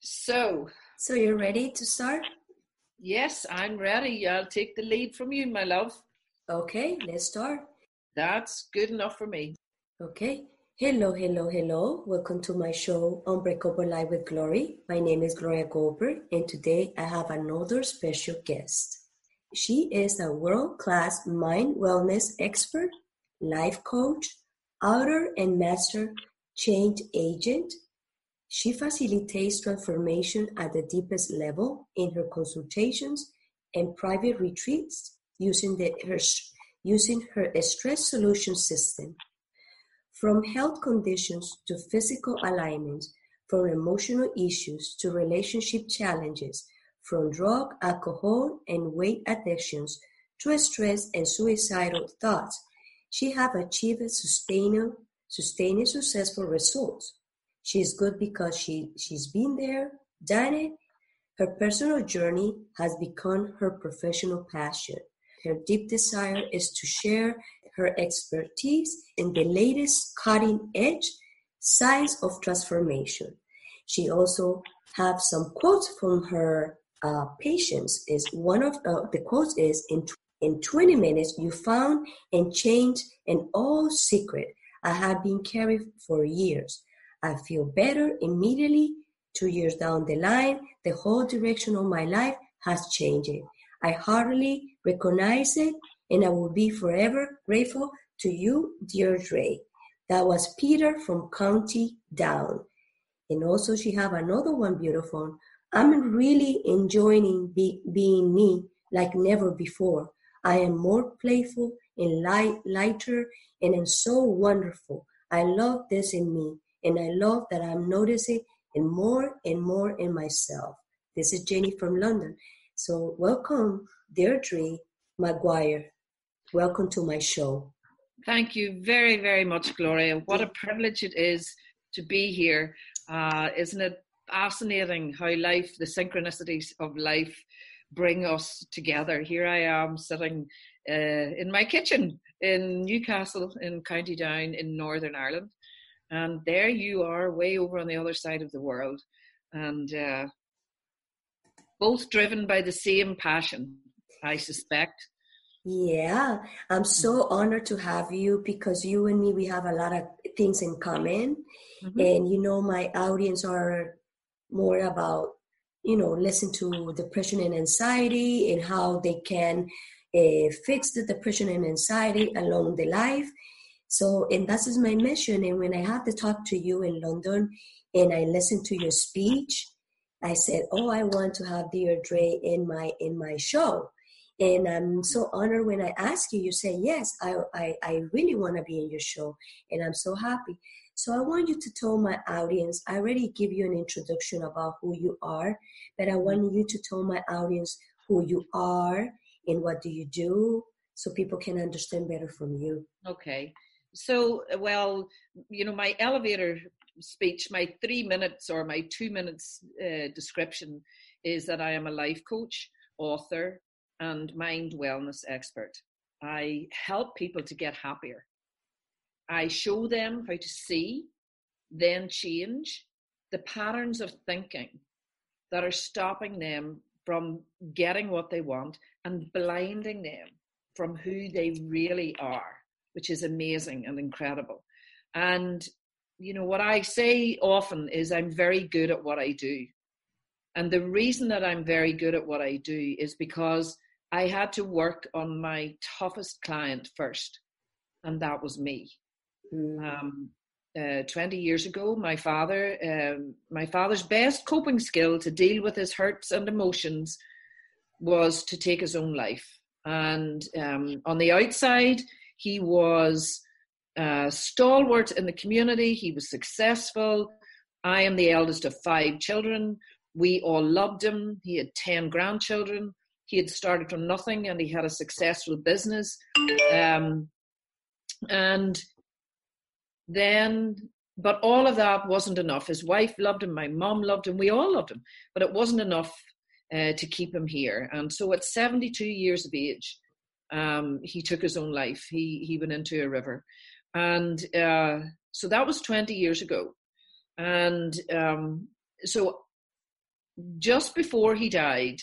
So, So you're ready to start? yes, I'm ready. I'll take the lead from you, my love. Okay, let's start. That's good enough for me. Okay. Hello, hello, hello. Welcome to my show, Unbreakable Life with Glory. My name is Gloria Goldberg, and today I have another special guest. She is a world class mind wellness expert, life coach, author, and master change agent. She facilitates transformation at the deepest level in her consultations and private retreats using, the, her, using her stress solution system. From health conditions to physical alignments, from emotional issues to relationship challenges, from drug, alcohol, and weight addictions to stress and suicidal thoughts, she have achieved sustained, sustained successful results. She is good because she, she's been there, done it. Her personal journey has become her professional passion. Her deep desire is to share her expertise in the latest cutting edge science of transformation. She also have some quotes from her uh, patients. Is one of uh, the quotes is in in 20 minutes you found and changed an old secret I had been carrying for years. I feel better immediately. Two years down the line, the whole direction of my life has changed. I heartily recognize it, and I will be forever grateful to you, Deirdre. That was Peter from County Down. And also, she have another one beautiful. I'm really enjoying be, being me like never before. I am more playful and light, lighter, and am so wonderful. I love this in me, and I love that I'm noticing it more and more in myself. This is Jenny from London. So, welcome, Deirdre Maguire. Welcome to my show. Thank you very, very much, Gloria. What a privilege it is to be here. Uh, isn't it fascinating how life, the synchronicities of life, bring us together? Here I am sitting uh, in my kitchen in Newcastle, in County Down, in Northern Ireland. And there you are, way over on the other side of the world. And uh, both driven by the same passion, I suspect. Yeah, I'm so honored to have you because you and me, we have a lot of things in common. Mm-hmm. And you know, my audience are more about, you know, listen to depression and anxiety and how they can uh, fix the depression and anxiety along the life. So, and that is my mission. And when I had to talk to you in London and I listened to your speech, I said, "Oh, I want to have Deirdre in my in my show." And I'm so honored when I ask you, you say, Yes, I, I, I really want to be in your show. And I'm so happy. So I want you to tell my audience, I already give you an introduction about who you are, but I want you to tell my audience who you are and what do you do so people can understand better from you. Okay. So, well, you know, my elevator speech, my three minutes or my two minutes uh, description is that I am a life coach, author, and mind wellness expert. I help people to get happier. I show them how to see, then change the patterns of thinking that are stopping them from getting what they want and blinding them from who they really are, which is amazing and incredible. And, you know, what I say often is I'm very good at what I do. And the reason that I'm very good at what I do is because I had to work on my toughest client first, and that was me. Mm. Um, uh, 20 years ago, my father, um, my father's best coping skill to deal with his hurts and emotions was to take his own life. And um, on the outside, he was uh, stalwart in the community, he was successful. I am the eldest of five children. We all loved him. He had 10 grandchildren he had started from nothing and he had a successful business um, and then but all of that wasn't enough. His wife loved him my mom loved him we all loved him but it wasn't enough uh, to keep him here. And so at 72 years of age um, he took his own life. He he went into a river. And uh, so that was 20 years ago. And um, so just before he died,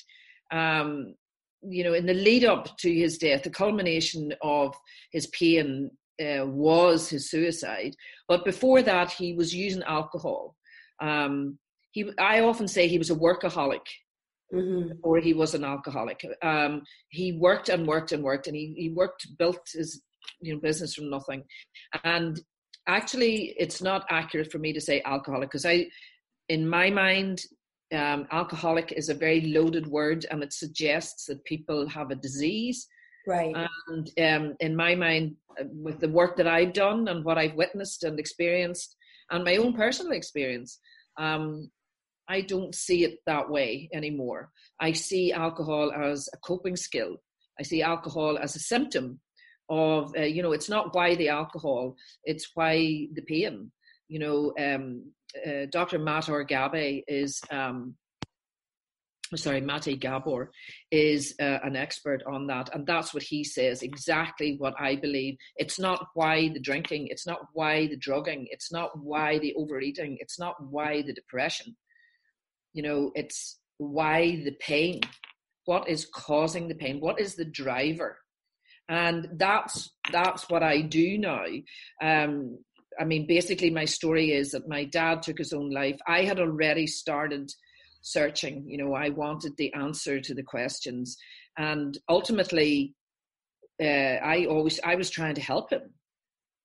um, you know, in the lead up to his death, the culmination of his pain uh, was his suicide. But before that, he was using alcohol. Um, he, I often say he was a workaholic mm-hmm. before he was an alcoholic. Um, he worked and worked and worked, and he, he worked, built his you know business from nothing. And actually, it's not accurate for me to say alcoholic because I, in my mind, um, alcoholic is a very loaded word and it suggests that people have a disease. Right. And um, in my mind, uh, with the work that I've done and what I've witnessed and experienced, and my own personal experience, um, I don't see it that way anymore. I see alcohol as a coping skill. I see alcohol as a symptom of, uh, you know, it's not why the alcohol, it's why the pain. You know, um, uh, Dr. Matar Gabe is, um, sorry, Mate Gabor is uh, an expert on that. And that's what he says, exactly what I believe. It's not why the drinking, it's not why the drugging, it's not why the overeating, it's not why the depression. You know, it's why the pain. What is causing the pain? What is the driver? And that's that's what I do now. Um, I mean, basically, my story is that my dad took his own life. I had already started searching. You know, I wanted the answer to the questions, and ultimately, uh, I always I was trying to help him.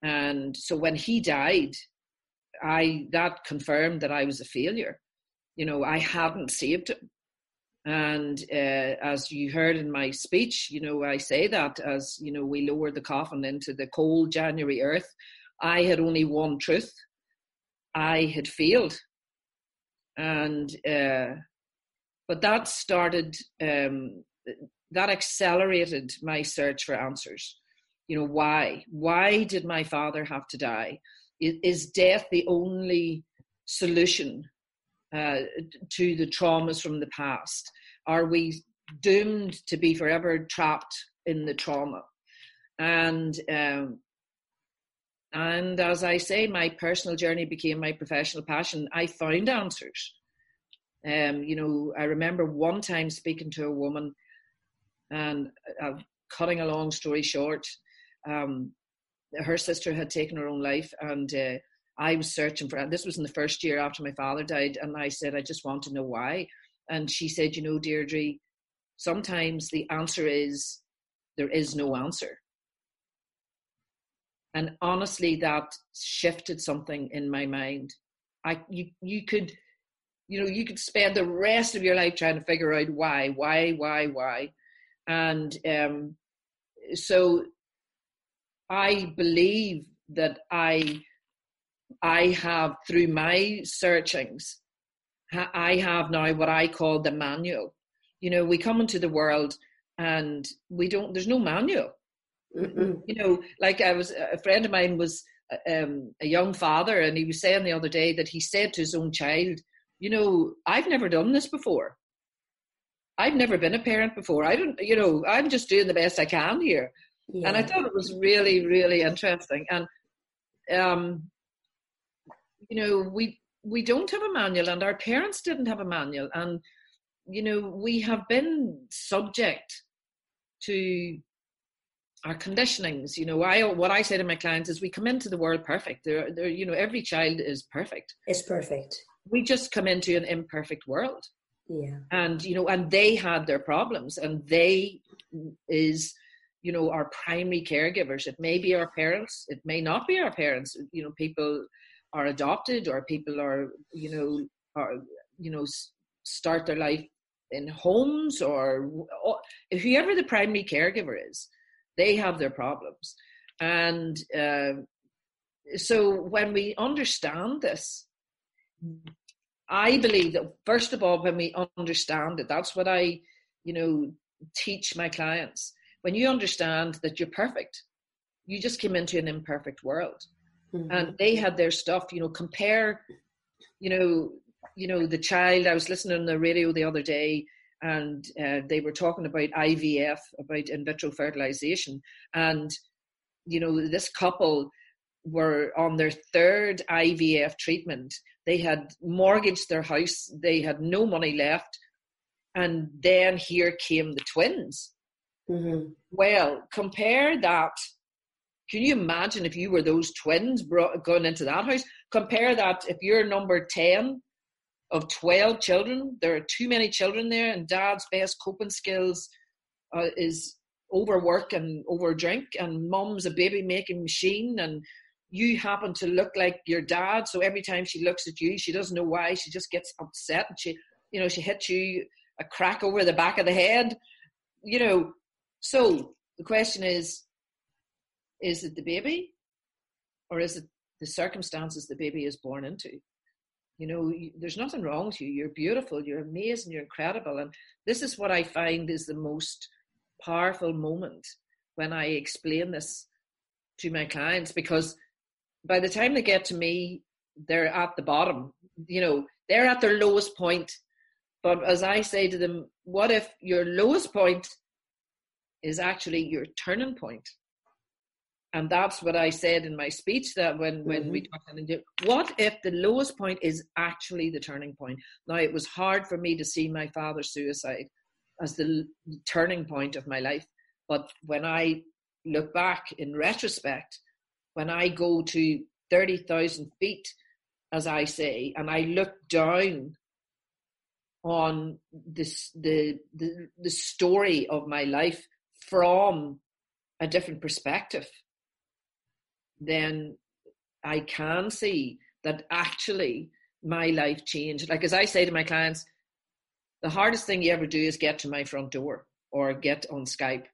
And so when he died, I that confirmed that I was a failure. You know, I hadn't saved him. And uh, as you heard in my speech, you know, I say that as you know, we lowered the coffin into the cold January earth I had only one truth. I had failed. And, uh, but that started, um, that accelerated my search for answers. You know, why? Why did my father have to die? Is death the only solution uh, to the traumas from the past? Are we doomed to be forever trapped in the trauma? And um, and as I say, my personal journey became my professional passion. I found answers. Um, you know, I remember one time speaking to a woman, and uh, cutting a long story short, um, her sister had taken her own life, and uh, I was searching for. This was in the first year after my father died, and I said, I just want to know why. And she said, you know, Deirdre, sometimes the answer is there is no answer and honestly that shifted something in my mind. I you you could you know you could spend the rest of your life trying to figure out why why why why. And um so i believe that i i have through my searchings i have now what i call the manual. You know we come into the world and we don't there's no manual Mm-mm. You know, like I was a friend of mine was um, a young father, and he was saying the other day that he said to his own child, "You know, I've never done this before. I've never been a parent before. I don't, you know, I'm just doing the best I can here." Yeah. And I thought it was really, really interesting. And um, you know, we we don't have a manual, and our parents didn't have a manual, and you know, we have been subject to our conditionings you know i what i say to my clients is we come into the world perfect. There there you know every child is perfect. It's perfect. We just come into an imperfect world. Yeah. And you know and they had their problems and they is you know our primary caregivers. It may be our parents. It may not be our parents. You know people are adopted or people are you know are you know start their life in homes or, or whoever the primary caregiver is they have their problems. And uh, so when we understand this, I believe that first of all, when we understand it, that's what I, you know, teach my clients. When you understand that you're perfect, you just came into an imperfect world, mm-hmm. and they had their stuff. You know, compare, you know, you know the child. I was listening on the radio the other day and uh, they were talking about IVF, about in vitro fertilization, and you know this couple were on their third IVF treatment. They had mortgaged their house, they had no money left, and then here came the twins. Mm-hmm. Well, compare that. Can you imagine if you were those twins brought, going into that house? Compare that if you're number 10 of 12 children, there are too many children there, and dad's best coping skills uh, is overwork and overdrink, and mom's a baby making machine, and you happen to look like your dad. So every time she looks at you, she doesn't know why, she just gets upset and she, you know, she hits you a crack over the back of the head. You know, so the question is is it the baby or is it the circumstances the baby is born into? You know, there's nothing wrong with you. You're beautiful, you're amazing, you're incredible. And this is what I find is the most powerful moment when I explain this to my clients because by the time they get to me, they're at the bottom. You know, they're at their lowest point. But as I say to them, what if your lowest point is actually your turning point? And that's what I said in my speech that when, when mm-hmm. we talked about what if the lowest point is actually the turning point? Now it was hard for me to see my father's suicide as the turning point of my life. But when I look back in retrospect, when I go to 30,000 feet, as I say, and I look down on this, the, the, the story of my life from a different perspective, then I can see that actually my life changed. Like as I say to my clients, the hardest thing you ever do is get to my front door or get on Skype.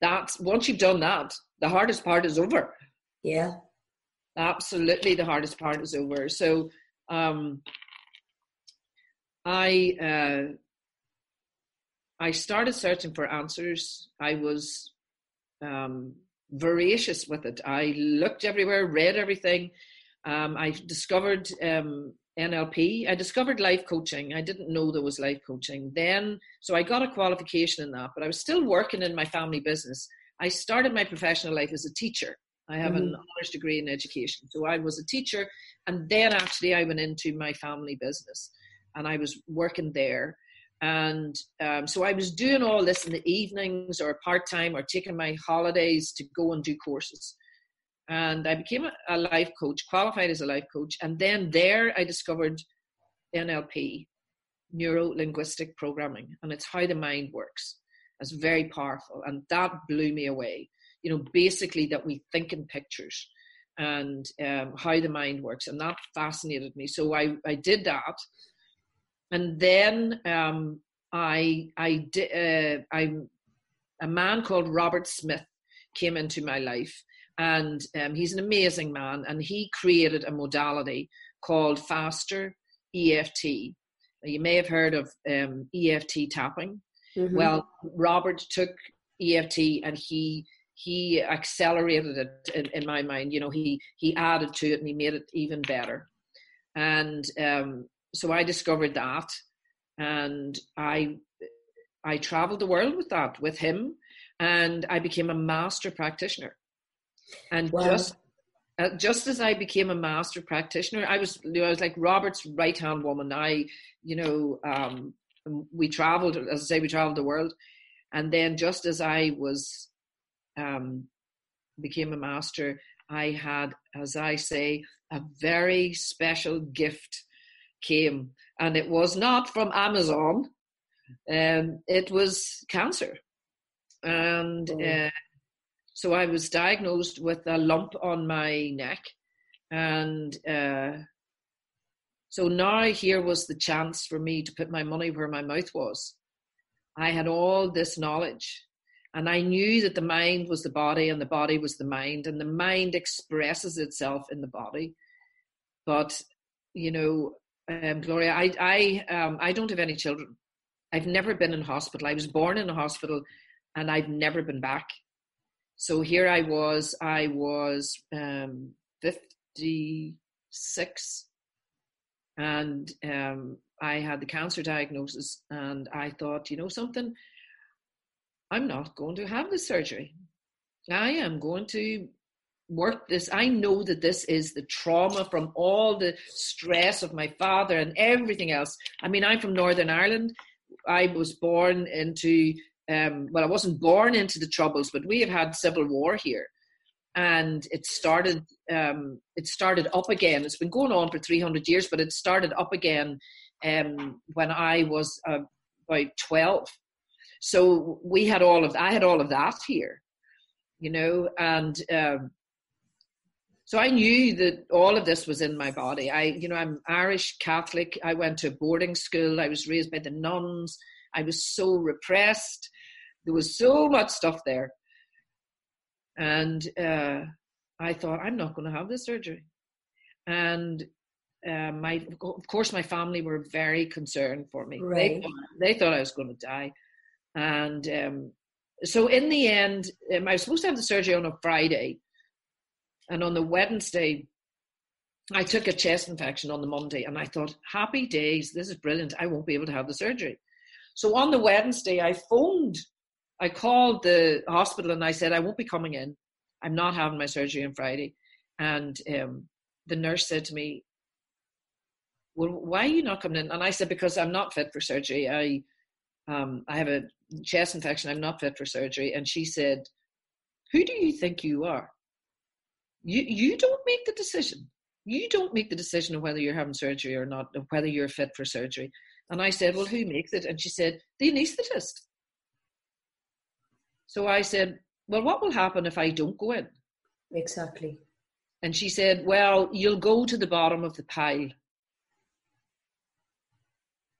That's once you've done that, the hardest part is over. Yeah. Absolutely the hardest part is over. So um I uh I started searching for answers. I was um voracious with it. I looked everywhere, read everything. Um, I discovered um, NLP. I discovered life coaching. I didn't know there was life coaching then, so I got a qualification in that. But I was still working in my family business. I started my professional life as a teacher. I have mm-hmm. an honors degree in education, so I was a teacher, and then actually I went into my family business, and I was working there. And um, so I was doing all this in the evenings or part time or taking my holidays to go and do courses. And I became a, life coach, qualified as a life coach. And then there I discovered NLP, neuro linguistic programming, and it's how the mind works. It's very powerful. And that blew me away. You know, basically that we think in pictures and um, how the mind works. And that fascinated me. So I, I did that and then um, I I did uh, I a man called Robert Smith came into my life, and um, he's an amazing man, and he created a modality called Faster EFT. You may have heard of um, EFT tapping. Mm-hmm. Well, Robert took EFT and he he accelerated it in, in, my mind. You know, he he added to it and he made it even better. And um, so I discovered that, and I I traveled the world with that with him, and I became a master practitioner. And wow. just uh, just as I became a master practitioner, I was you know, I was like Robert's right hand woman. I you know um, we traveled as I say we traveled the world, and then just as I was um, became a master, I had as I say a very special gift came, and it was not from Amazon. Um, it was cancer, and oh. uh, so I was diagnosed with a lump on my neck, and uh, so now here was the chance for me to put my money where my mouth was. I had all this knowledge, and I knew that the mind was the body, and the body was the mind, and the mind expresses itself in the body. But you know, um, Gloria, I I um, I don't have any children. I've never been in hospital. I was born in a hospital, and I've never been back. So here I was. I was um, fifty six, and um, I had the cancer diagnosis. And I thought, you know something, I'm not going to have the surgery. I am going to worked this. I know that this is the trauma from all the stress of my father and everything else. I mean, I'm from Northern Ireland. I was born into, um, well, I wasn't born into the troubles, but we have had civil war here. And it started, um, it started up again. It's been going on for 300 years, but it started up again um, when I was uh, about 12. So we had all of, I had all of that here, you know, and um, so I knew that all of this was in my body. I, you know, I'm Irish Catholic. I went to a boarding school. I was raised by the nuns. I was so repressed. There was so much stuff there. And uh, I thought, I'm not going to have this surgery. And uh, my, of course, my family were very concerned for me. Right. They, thought, they thought I was going to die. And um, so in the end, um, I was supposed to have the surgery on a Friday and on the Wednesday, I took a chest infection on the Monday and I thought, happy days, this is brilliant. I won't be able to have the surgery. So on the Wednesday, I phoned, I called the hospital and I said, I won't be coming in. I'm not having my surgery on Friday. And um, the nurse said to me, Well, why are you not coming in? And I said, Because I'm not fit for surgery. I, um, I have a chest infection. I'm not fit for surgery. And she said, Who do you think you are? You you don't make the decision. You don't make the decision of whether you're having surgery or not, of whether you're fit for surgery. And I said, Well, who makes it? And she said, The anaesthetist. So I said, Well, what will happen if I don't go in? Exactly. And she said, Well, you'll go to the bottom of the pile.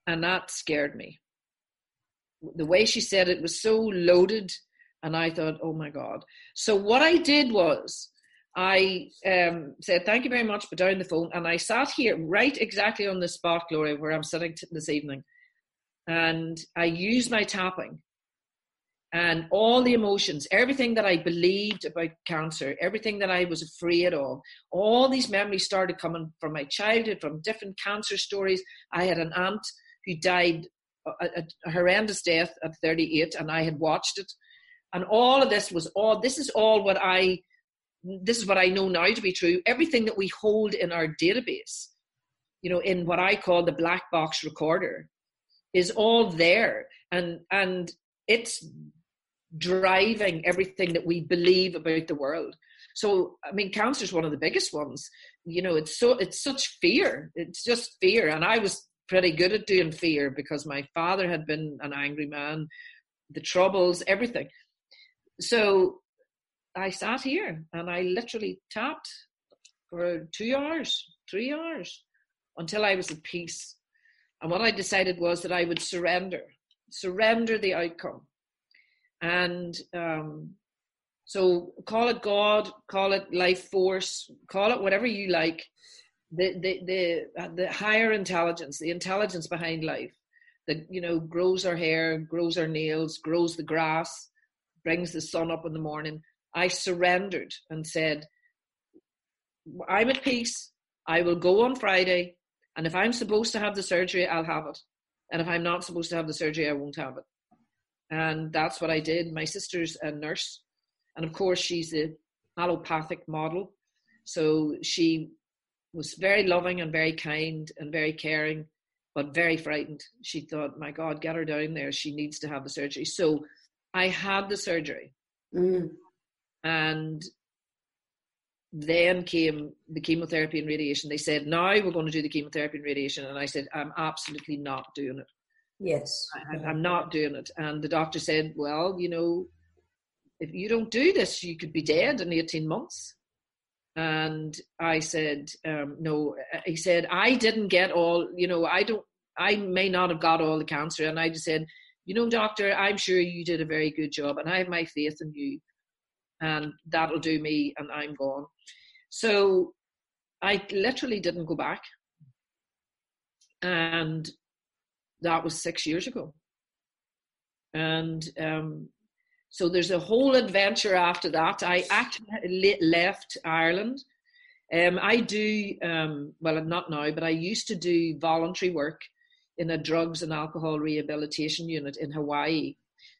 And that scared me. The way she said it was so loaded. And I thought, Oh my God. So what I did was, I um, said, Thank you very much, but down the phone. And I sat here right exactly on the spot, Gloria, where I'm sitting t- this evening. And I used my tapping and all the emotions, everything that I believed about cancer, everything that I was afraid of, all these memories started coming from my childhood, from different cancer stories. I had an aunt who died a, a horrendous death at 38, and I had watched it. And all of this was all, this is all what I this is what I know now to be true. Everything that we hold in our database, you know, in what I call the black box recorder, is all there, and and it's driving everything that we believe about the world. So, I mean, cancer is one of the biggest ones. You know, it's so it's such fear. It's just fear, and I was pretty good at doing fear because my father had been an angry man, the troubles, everything. So I sat here and I literally tapped for two hours, three hours, until I was at peace. And what I decided was that I would surrender, surrender the outcome. And um, so call it God, call it life force, call it whatever you like. The, the, the, the higher intelligence, the intelligence behind life that, you know, grows our hair, grows our nails, grows the grass, brings the sun up in the morning I surrendered and said, I'm at peace. I will go on Friday. And if I'm supposed to have the surgery, I'll have it. And if I'm not supposed to have the surgery, I won't have it. And that's what I did. My sister's a nurse. And of course, she's a allopathic model. So she was very loving and very kind and very caring, but very frightened. She thought, my God, get her down there. She needs to have the surgery. So I had the surgery. Mm. And then came the chemotherapy and radiation. They said, now we're going to do the chemotherapy and radiation. And I said, I'm absolutely not doing it. Yes. I, am not doing it. And the doctor said, well, you know, if you don't do this, you could be dead in 18 months. And I said, um, no. He said, I didn't get all, you know, I don't, I may not have got all the cancer. And I just said, you know, doctor, I'm sure you did a very good job and I have my faith in you and that'll do me and I'm gone. So I literally didn't go back. And that was six years ago. And um, so there's a whole adventure after that. I actually left Ireland. Um, I do, um, well, not now, but I used to do voluntary work in a drugs and alcohol rehabilitation unit in Hawaii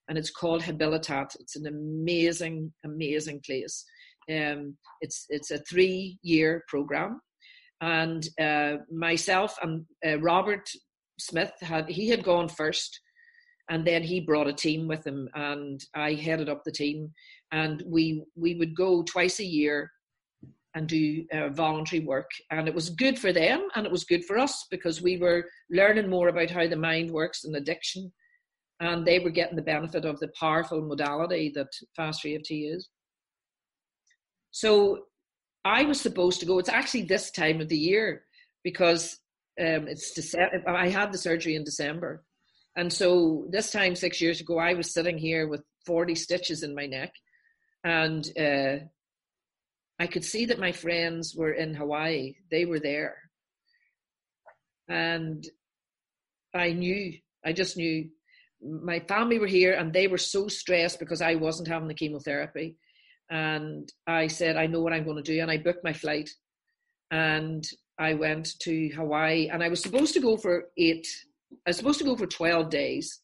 and it's called Habilitat. It's an amazing, amazing place. Um, it's it's a three year program, and uh, myself and uh, Robert Smith had he had gone first, and then he brought a team with him, and I headed up the team, and we we would go twice a year and do uh, voluntary work. And it was good for them and it was good for us because we were learning more about how the mind works and addiction. And they were getting the benefit of the powerful modality that fast EFT is. So I was supposed to go. It's actually this time of the year because um, it's December. I had the surgery in December. And so this time, six years ago, I was sitting here with 40 stitches in my neck. And uh, I could see that my friends were in Hawaii. They were there. And I knew, I just knew my family were here and they were so stressed because I wasn't having the chemotherapy. And I said, I know what I'm going to do. And I booked my flight and I went to Hawaii and I was supposed to go for eight, I was supposed to go for 12 days.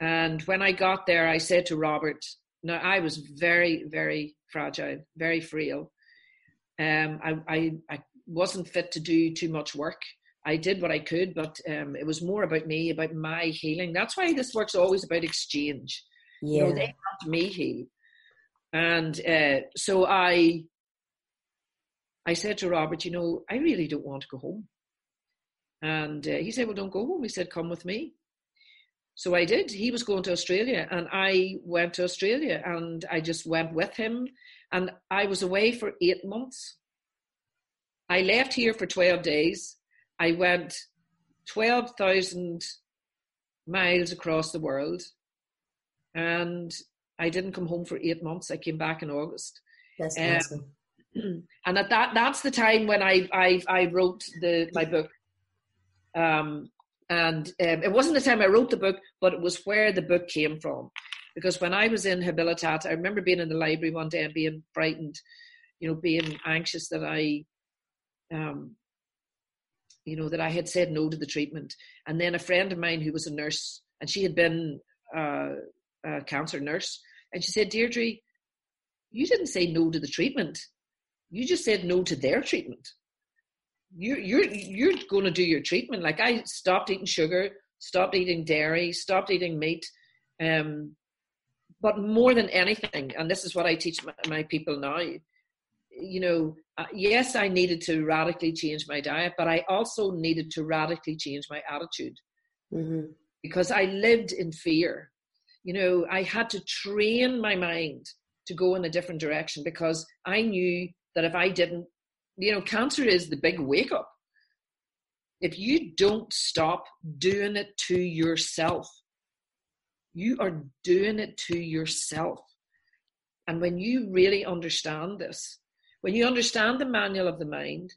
And when I got there, I said to Robert, now I was very, very fragile, very frail. Um, I, I, I wasn't fit to do too much work. I did what I could, but um, it was more about me, about my healing. That's why this work's always about exchange. Yeah. You know, they helped me heal, and uh, so I, I said to Robert, you know, I really don't want to go home. And uh, he said, well, don't go home. He said, come with me. So I did. He was going to Australia, and I went to Australia, and I just went with him. And I was away for eight months. I left here for 12 days. I went 12,000 miles across the world, and I didn't come home for eight months. I came back in August. That's um, awesome. And at that, that's the time when I, I, I wrote the, my book. Um, and um, it wasn't the time I wrote the book, but it was where the book came from. Because when I was in Habilitat, I remember being in the library one day and being frightened, you know, being anxious that I, um, you know, that I had said no to the treatment. And then a friend of mine who was a nurse, and she had been uh, a cancer nurse, and she said, Deirdre, you didn't say no to the treatment. You just said no to their treatment you're you're you're going to do your treatment. Like I stopped eating sugar, stopped eating dairy, stopped eating meat. Um, but more than anything, and this is what I teach my, my people now. You know, uh, yes, I needed to radically change my diet, but I also needed to radically change my attitude mm-hmm. because I lived in fear. You know, I had to train my mind to go in a different direction because I knew that if I didn't you know, cancer is the big wake up. If you don't stop doing it to yourself, you are doing it to yourself. And when you really understand this, when you understand the manual of the mind,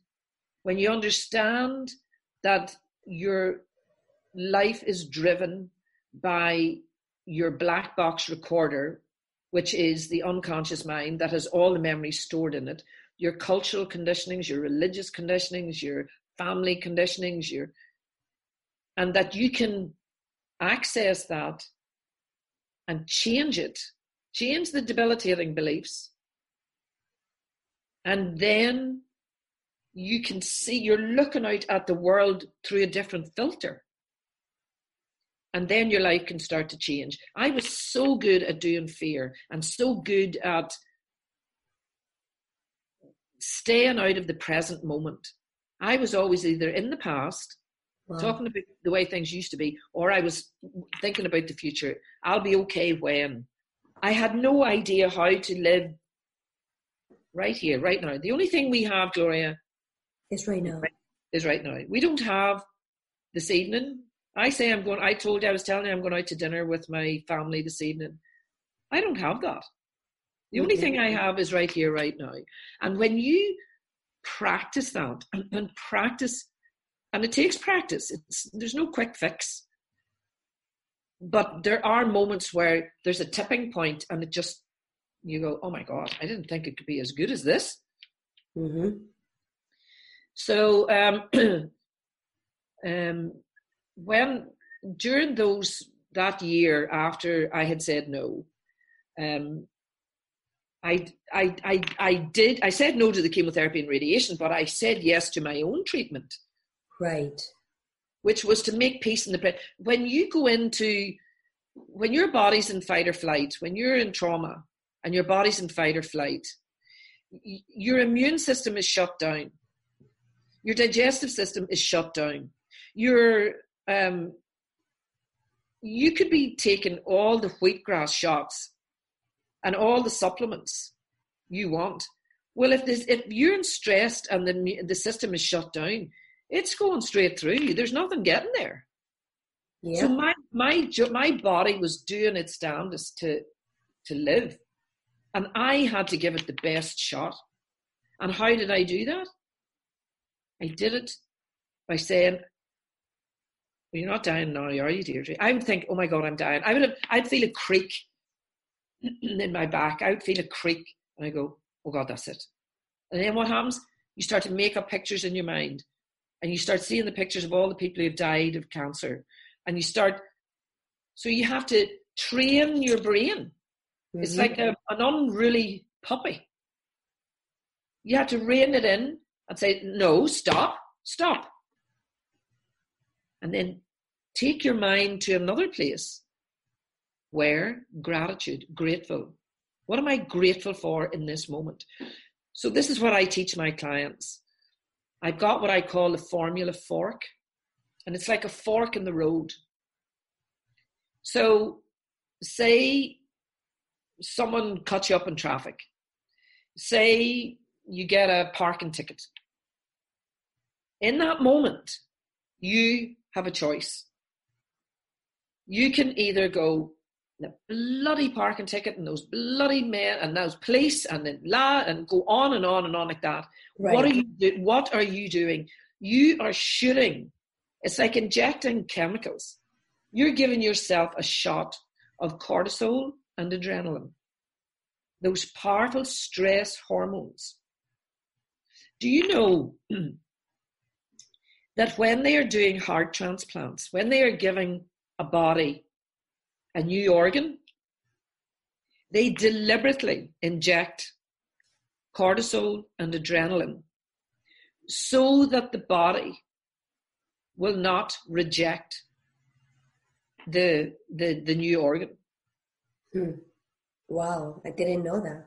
when you understand that your life is driven by your black box recorder, which is the unconscious mind that has all the memories stored in it, your cultural conditionings, your religious conditionings, your family conditionings, your and that you can access that and change it, change the debilitating beliefs, and then you can see you're looking out at the world through a different filter. And then your life can start to change. I was so good at doing fear and so good at staying out of the present moment. I was always either in the past, wow. talking about the way things used to be, or I was thinking about the future. I'll be okay when. I had no idea how to live right here, right now. The only thing we have, Gloria, is right now. Is right now. We don't have this evening. I say I'm going. I told you I was telling you I'm going out to dinner with my family this evening. I don't have that. The only thing I mm-hmm. have is right here, right now. And when you practice that and, and practice, and it takes practice, it's, there's no quick fix. But there are moments where there's a tipping point and it just, you go, oh my God, I didn't think it could be as good as this. Mm-hmm. So, um, um, when during those that year after I had said no, um, I, I, I, I did, I said no to the chemotherapy and radiation, but I said yes to my own treatment. Right. Which was to make peace in the present. When you go into, when your body's in fight or flight, when you're in trauma and your body's in fight or flight, your immune system is shut down. Your digestive system is shut down. Your, um, you could be taking all the wheatgrass shots and all the supplements you want. Well, if there's, if you're stressed and the the system is shut down, it's going straight through you. There's nothing getting there. Yeah. So my my my body was doing its damnedest to to live, and I had to give it the best shot. And how did I do that? I did it by saying, well, "You're not dying now, are you, Deirdre?" I would think, "Oh my God, I'm dying." I would have, I'd feel a creak in my back. I would feel a creak and I go, oh God, that's it. And then what happens? You start to make up pictures in your mind and you start seeing the pictures of all the people who have died of cancer. And you start, so you have to train your brain. Mm-hmm. It's like a, an unruly puppy. You have to rein it in and say, no, stop, stop. And then take your mind to another place where gratitude, grateful. What am I grateful for in this moment? So, this is what I teach my clients. I've got what I call the formula fork, and it's like a fork in the road. So, say someone cuts you up in traffic, say you get a parking ticket. In that moment, you have a choice. You can either go, the bloody parking ticket and those bloody men and those police and then la and go on and on and on like that. Right. What are you do- what are you doing? You are shooting. It's like injecting chemicals. You're giving yourself a shot of cortisol and adrenaline. Those powerful stress hormones. Do you know that when they are doing heart transplants, when they are giving a body a new organ, they deliberately inject cortisol and adrenaline so that the body will not reject the the, the new organ. Hmm. Wow, I didn't know that.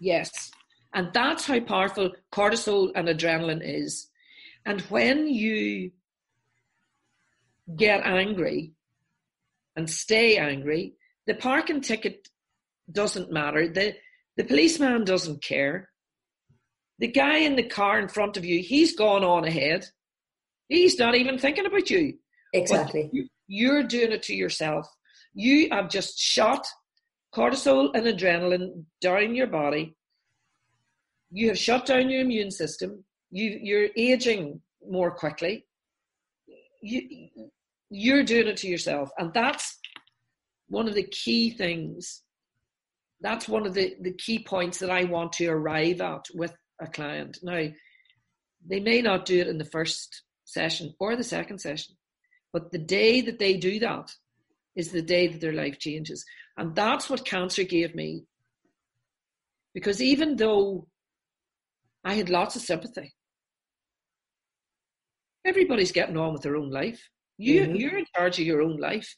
Yes. And that's how powerful cortisol and adrenaline is. And when you get angry, and stay angry, the parking ticket doesn't matter. The, the policeman doesn't care. The guy in the car in front of you, he's gone on ahead. He's not even thinking about you. Exactly. you're doing it to yourself. You have just shot cortisol and adrenaline down your body. You have shut down your immune system. You, you're aging more quickly. You, you're doing it to yourself. And that's one of the key things. That's one of the, the key points that I want to arrive at with a client. Now, they may not do it in the first session or the second session, but the day that they do that is the day that their life changes. And that's what cancer gave me. Because even though I had lots of sympathy, everybody's getting on with their own life. You, mm-hmm. You're in charge of your own life.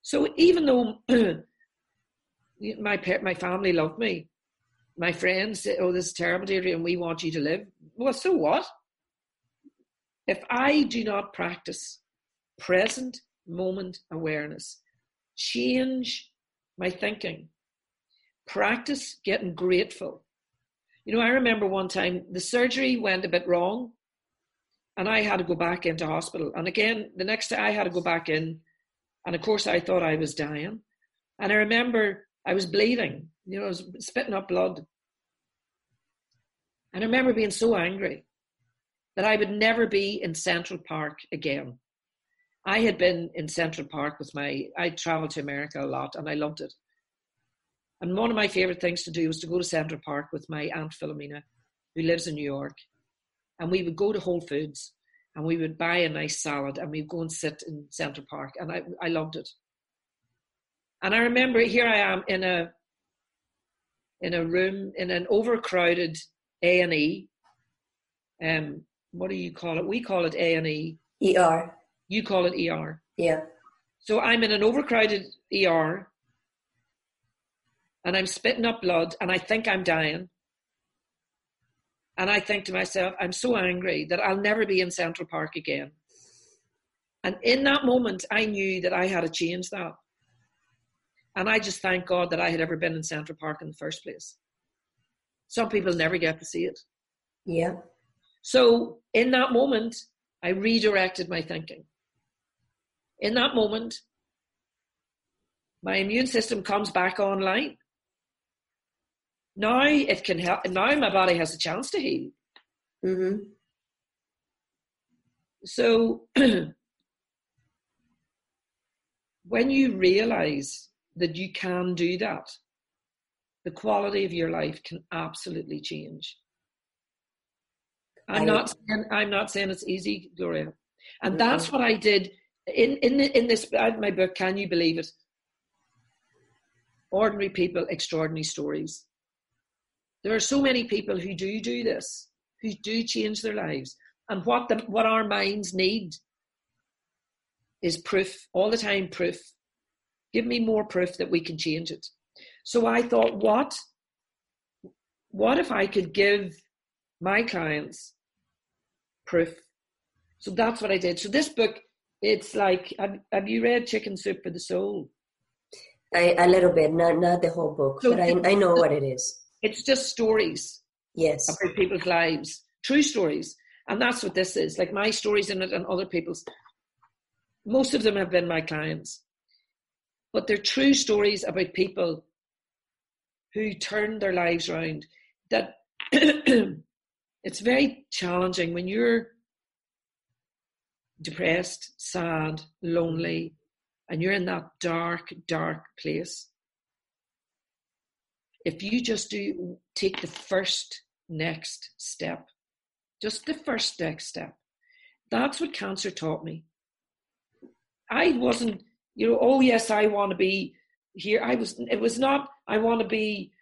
So even though my my family loved me, my friends said, "Oh, this is terrible, Deirdre, and we want you to live." Well, so what? If I do not practice present moment awareness, change my thinking, practice getting grateful. You know, I remember one time the surgery went a bit wrong and I had to go back into hospital. And again, the next day I had to go back in, and of course I thought I was dying. And I remember I was bleeding, you know, I was spitting up blood. And I remember being so angry that I would never be in Central Park again. I had been in Central Park with my, I traveled to America a lot and I loved it. And one of my favorite things to do was to go to Central Park with my Aunt Philomena, who lives in New York and we would go to Whole Foods and we would buy a nice salad and we'd go and sit in Central Park and I, I loved it. And I remember here I am in a in a room in an overcrowded A and E. Um, what do you call it? We call it A and E. ER. You call it ER. Yeah. So I'm in an overcrowded ER, and I'm spitting up blood, and I think I'm dying. And I think to myself, I'm so angry that I'll never be in Central Park again. And in that moment, I knew that I had to change that. And I just thank God that I had ever been in Central Park in the first place. Some people never get to see it. Yeah. So in that moment, I redirected my thinking. In that moment, my immune system comes back online. Now it can help. Now my body has a chance to heal. Mm-hmm. So when you realize that you can do that, the quality of your life can absolutely change. I'm not saying I'm not saying it's easy, Gloria, and that's what I did in in in this my book. Can you believe it? Ordinary people, extraordinary stories. There are so many people who do do this, who do change their lives, and what the what our minds need is proof all the time. Proof. Give me more proof that we can change it. So I thought, what? What if I could give my clients proof. So that's what I did. So this book, it's like, have, have you read Chicken Soup for the Soul? I, a little bit, not not the whole book, so but I, I know what it is. It's just stories. Yes. About people's lives, true stories. And that's what this is. Like my stories in it and other people's. Most of them have been my clients. But they're true stories about people who turned their lives around. That it's very challenging when you're depressed, sad, lonely, and you're in that dark, dark place. If you just do take the first next step, just the first next step, that's what cancer taught me. I wasn't, you know, oh yes, I want to be here. I was, it was not, I want to be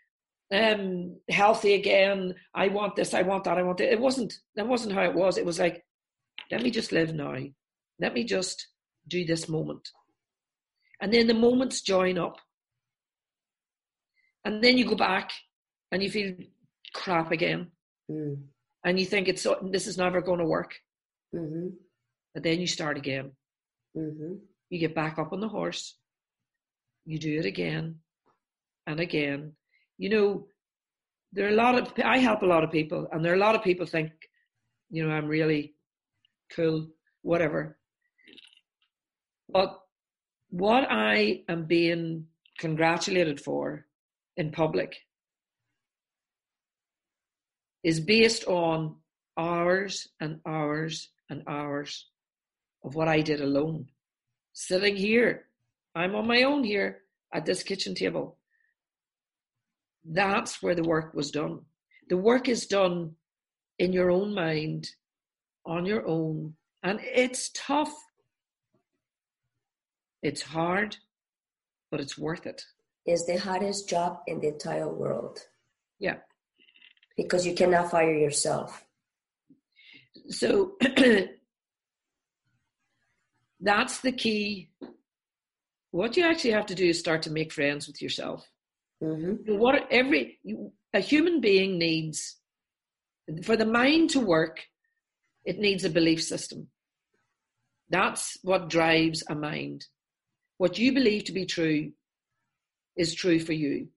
um, healthy again. I want this. I want that. I want it. It wasn't. That wasn't how it was. It was like, let me just live now. Let me just do this moment, and then the moments join up, and then you go back, and you feel crap again, mm. and you think it's this is never going to work. Mm-hmm. But then you start again. Mm-hmm. You get back up on the horse. You do it again and again you know, there are a lot of, I help a lot of people, and there are a lot of people think, you know, I'm really cool, whatever. But what I am being congratulated for in public is based on hours and hours and hours of what I did alone. Sitting here, I'm on my own here at this kitchen table. That's where the work was done. The work is done in your own mind, on your own, and it's tough. It's hard, but it's worth it. It's the hardest job in the entire world. Yeah. Because you cannot fire yourself. So that's the key. What you actually have to do is start to make friends with yourself. Mm-hmm. What every a human being needs for the mind to work, it needs a belief system. That's what drives a mind. What you believe to be true is true for you.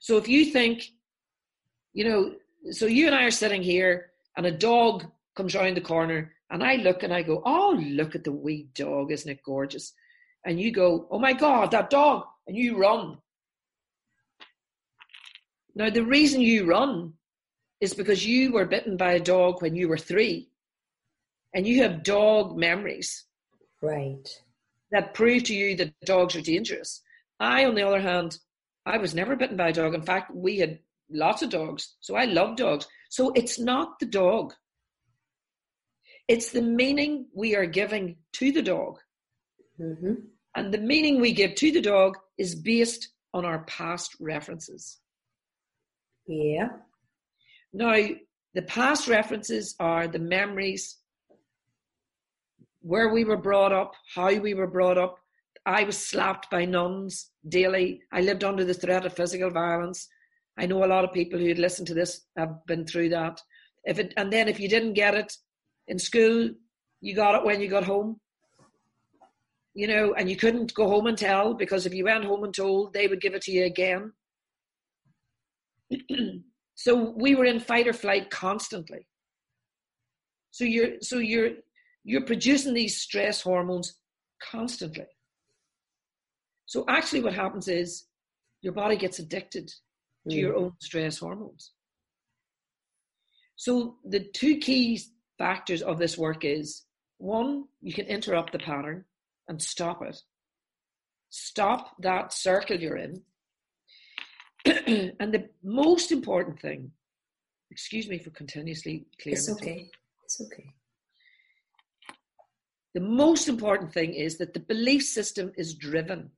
So if you think, you know, so you and I are sitting here and a dog comes around the corner and I look and I go, oh, look at the wee dog, isn't it gorgeous? And you go, oh my God, that dog. And you run. Now, the reason you run is because you were bitten by a dog when you were three, and you have dog memories. Right. That prove to you that dogs are dangerous. I, on the other hand, I was never bitten by a dog. In fact, we had lots of dogs, so I love dogs. So it's not the dog, it's the meaning we are giving to the dog. Mm-hmm. And the meaning we give to the dog is based on our past references. Yeah. Now, the past references are the memories, where we were brought up, how we were brought up. I was slapped by nuns daily. I lived under the threat of physical violence. I know a lot of people who'd listen to this have been through that. If it, and then if you didn't get it in school, you got it when you got home. You know, and you couldn't go home and tell because if you went home and told, they would give it to you again. so we were in fight or flight constantly. So you're so you're you're producing these stress hormones constantly. So actually what happens is your body gets addicted to your mm. own stress hormones. So the two key factors of this work is one, you can interrupt the pattern and stop it. Stop that circle you're in and the most important thing, excuse me for continuously clearing. It's okay. It's okay. The most important thing is that the belief system is driven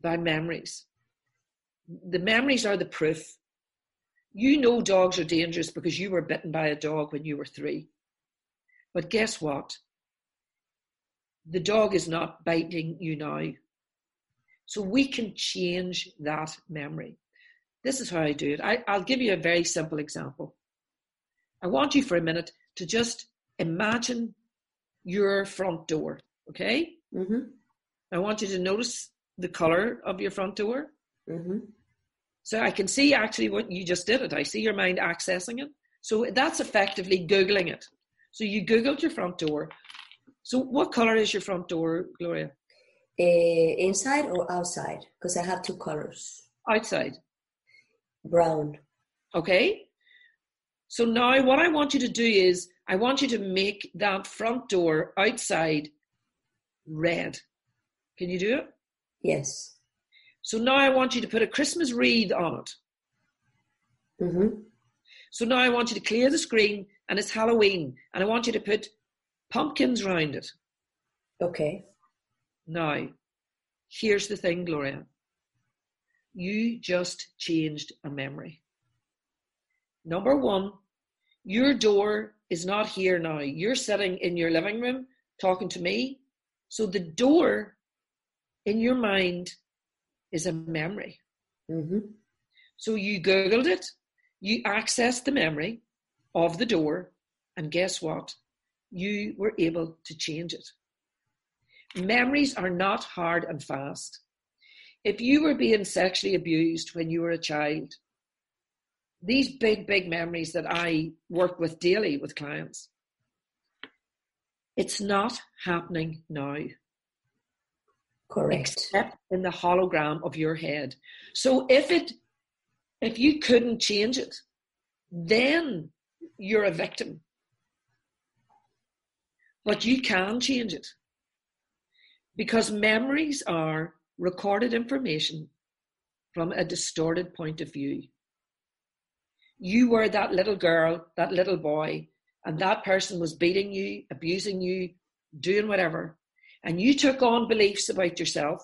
by memories. The memories are the proof. You know dogs are dangerous because you were bitten by a dog when you were three. But guess what? The dog is not biting you now. So we can change that memory. This is how I do it. I, I'll give you a very simple example. I want you for a minute to just imagine your front door, okay? Mm-hmm. I want you to notice the color of your front door. Mm-hmm. So I can see actually what you just did it. I see your mind accessing it. So that's effectively Googling it. So you Googled your front door. So what color is your front door, Gloria? Uh, inside or outside? Because I have two colors. Outside. Brown. Okay. So now what I want you to do is I want you to make that front door outside red. Can you do it? Yes. So now I want you to put a Christmas wreath on it. Mm-hmm. So now I want you to clear the screen and it's Halloween and I want you to put pumpkins round it. Okay. Now, here's the thing, Gloria. You just changed a memory. Number one, your door is not here now. You're sitting in your living room talking to me. So the door in your mind is a memory. Mm-hmm. So you Googled it, you accessed the memory of the door, and guess what? You were able to change it. Memories are not hard and fast. If you were being sexually abused when you were a child, these big, big memories that I work with daily with clients, it's not happening now. Correct. Except in the hologram of your head. So if it, if you couldn't change it, then you're a victim. But you can change it because memories are recorded information from a distorted point of view. You were that little girl, that little boy, and that person was beating you, abusing you, doing whatever, and you took on beliefs about yourself.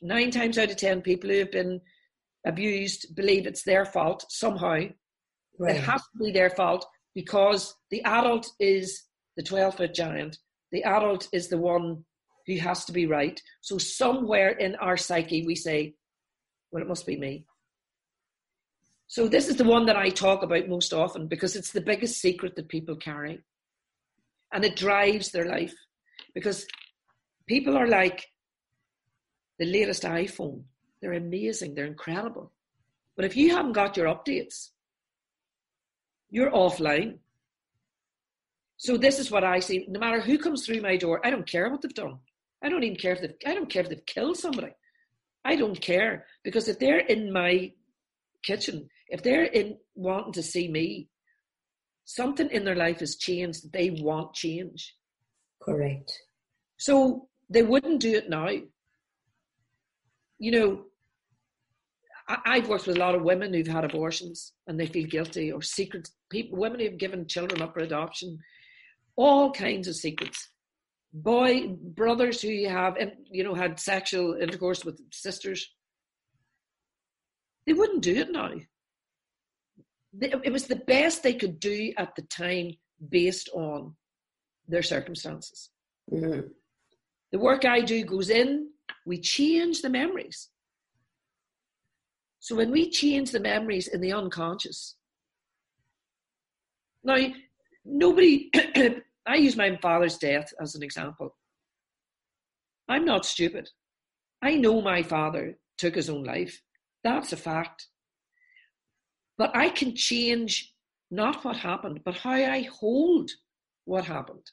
Nine times out of ten, people who have been abused believe it's their fault somehow. Right. It has to be their fault because the adult is the 12 foot giant. The adult is the one who has to be right. So somewhere in our psyche, we say, well, it must be me. So this is the one that I talk about most often because it's the biggest secret that people carry. And it drives their life because people are like the latest iPhone. They're amazing, they're incredible. But if you haven't got your updates, you're offline. So this is what I see. No matter who comes through my door, I don't care what they've done. I don't even care if they've, I don't care if they've killed somebody. I don't care because if they're in my kitchen, if they're in wanting to see me, something in their life has changed they want change. Correct. So they wouldn't do it now. You know, I, have worked with a lot of women who've had abortions and they feel guilty, or secret people, women who've given children up for adoption, all kinds of secrets boy brothers who you have and you know had sexual intercourse with sisters they wouldn't do it now it was the best they could do at the time based on their circumstances. Mm-hmm. The work I do goes in, we change the memories. So when we change the memories in the unconscious, now nobody, I use my father's death as an example. I'm not stupid. I know my father took his own life. That's a fact. But I can change not what happened, but how I hold what happened.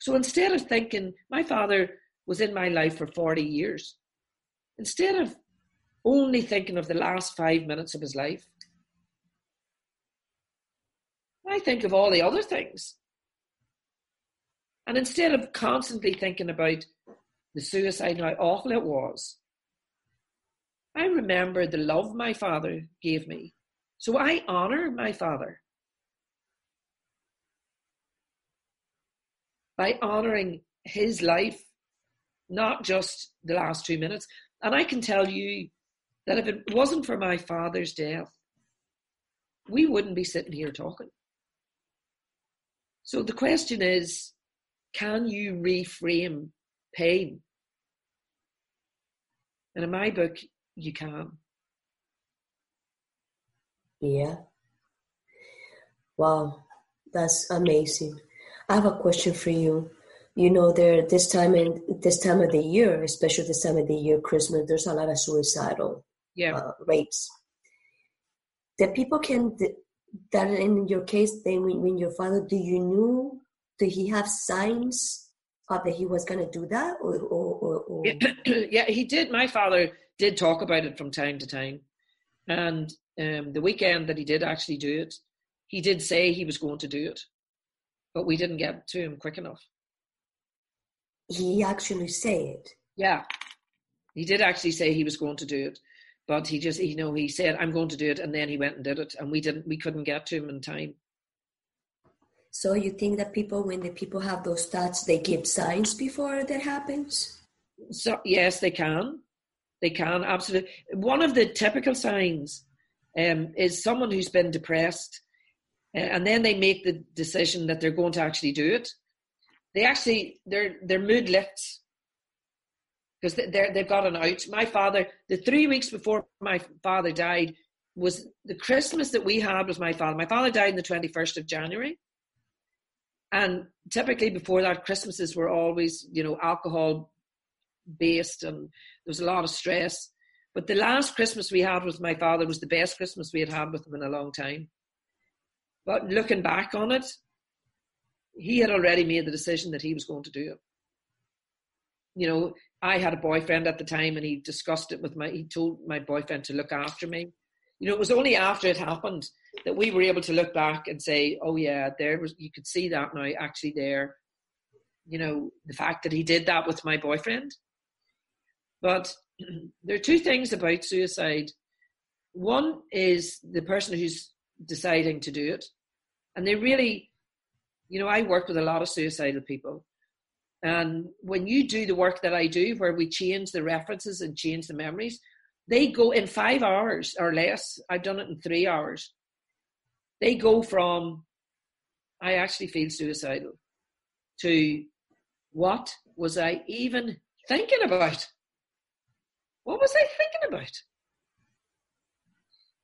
So instead of thinking my father was in my life for 40 years, instead of only thinking of the last five minutes of his life, I think of all the other things. And instead of constantly thinking about the suicide and how awful it was, I remember the love my father gave me. So I honor my father by honoring his life, not just the last two minutes. And I can tell you that if it wasn't for my father's death, we wouldn't be sitting here talking. So the question is can you reframe pain? And in my book, you can. Yeah. Wow, that's amazing. I have a question for you. You know, there this time in this time of the year, especially this time of the year, Christmas, there's a lot of suicidal yeah. uh, rates. That people can that in your case, then when, when your father, do you knew? Did he have signs of that he was going to do that, or, or, or, or? Yeah, yeah, he did. My father did talk about it from time to time, and um, the weekend that he did actually do it, he did say he was going to do it but we didn't get to him quick enough. He actually said. Yeah, he did actually say he was going to do it, but he just, you know, he said, "I'm going to do it," and then he went and did it, and we didn't, we couldn't get to him in time. So you think that people, when the people have those thoughts, they give signs before that happens? So yes, they can. They can absolutely. One of the typical signs um, is someone who's been depressed and then they make the decision that they're going to actually do it. They actually their their mood lifts because they they've got an out. My father, the three weeks before my father died, was the Christmas that we had with my father. My father died on the twenty first of January, and typically before that, Christmases were always you know alcohol based, and there was a lot of stress. But the last Christmas we had with my father was the best Christmas we had had with him in a long time but looking back on it, he had already made the decision that he was going to do it. You know, I had a boyfriend at the time and he discussed it with my, he told my boyfriend to look after me. You know, it was only after it happened that we were able to look back and say, oh yeah, there was, you could see that now actually there. You know, the fact that he did that with my boyfriend. But there are two things about suicide. One is the person who's deciding to do it. And they really, you know, I work with a lot of suicidal people. And when you do the work that I do, where we change the references and change the memories, they go in five hours or less. I've done it in three hours. They go from, I actually feel suicidal, to what was I even thinking about? What was I thinking about?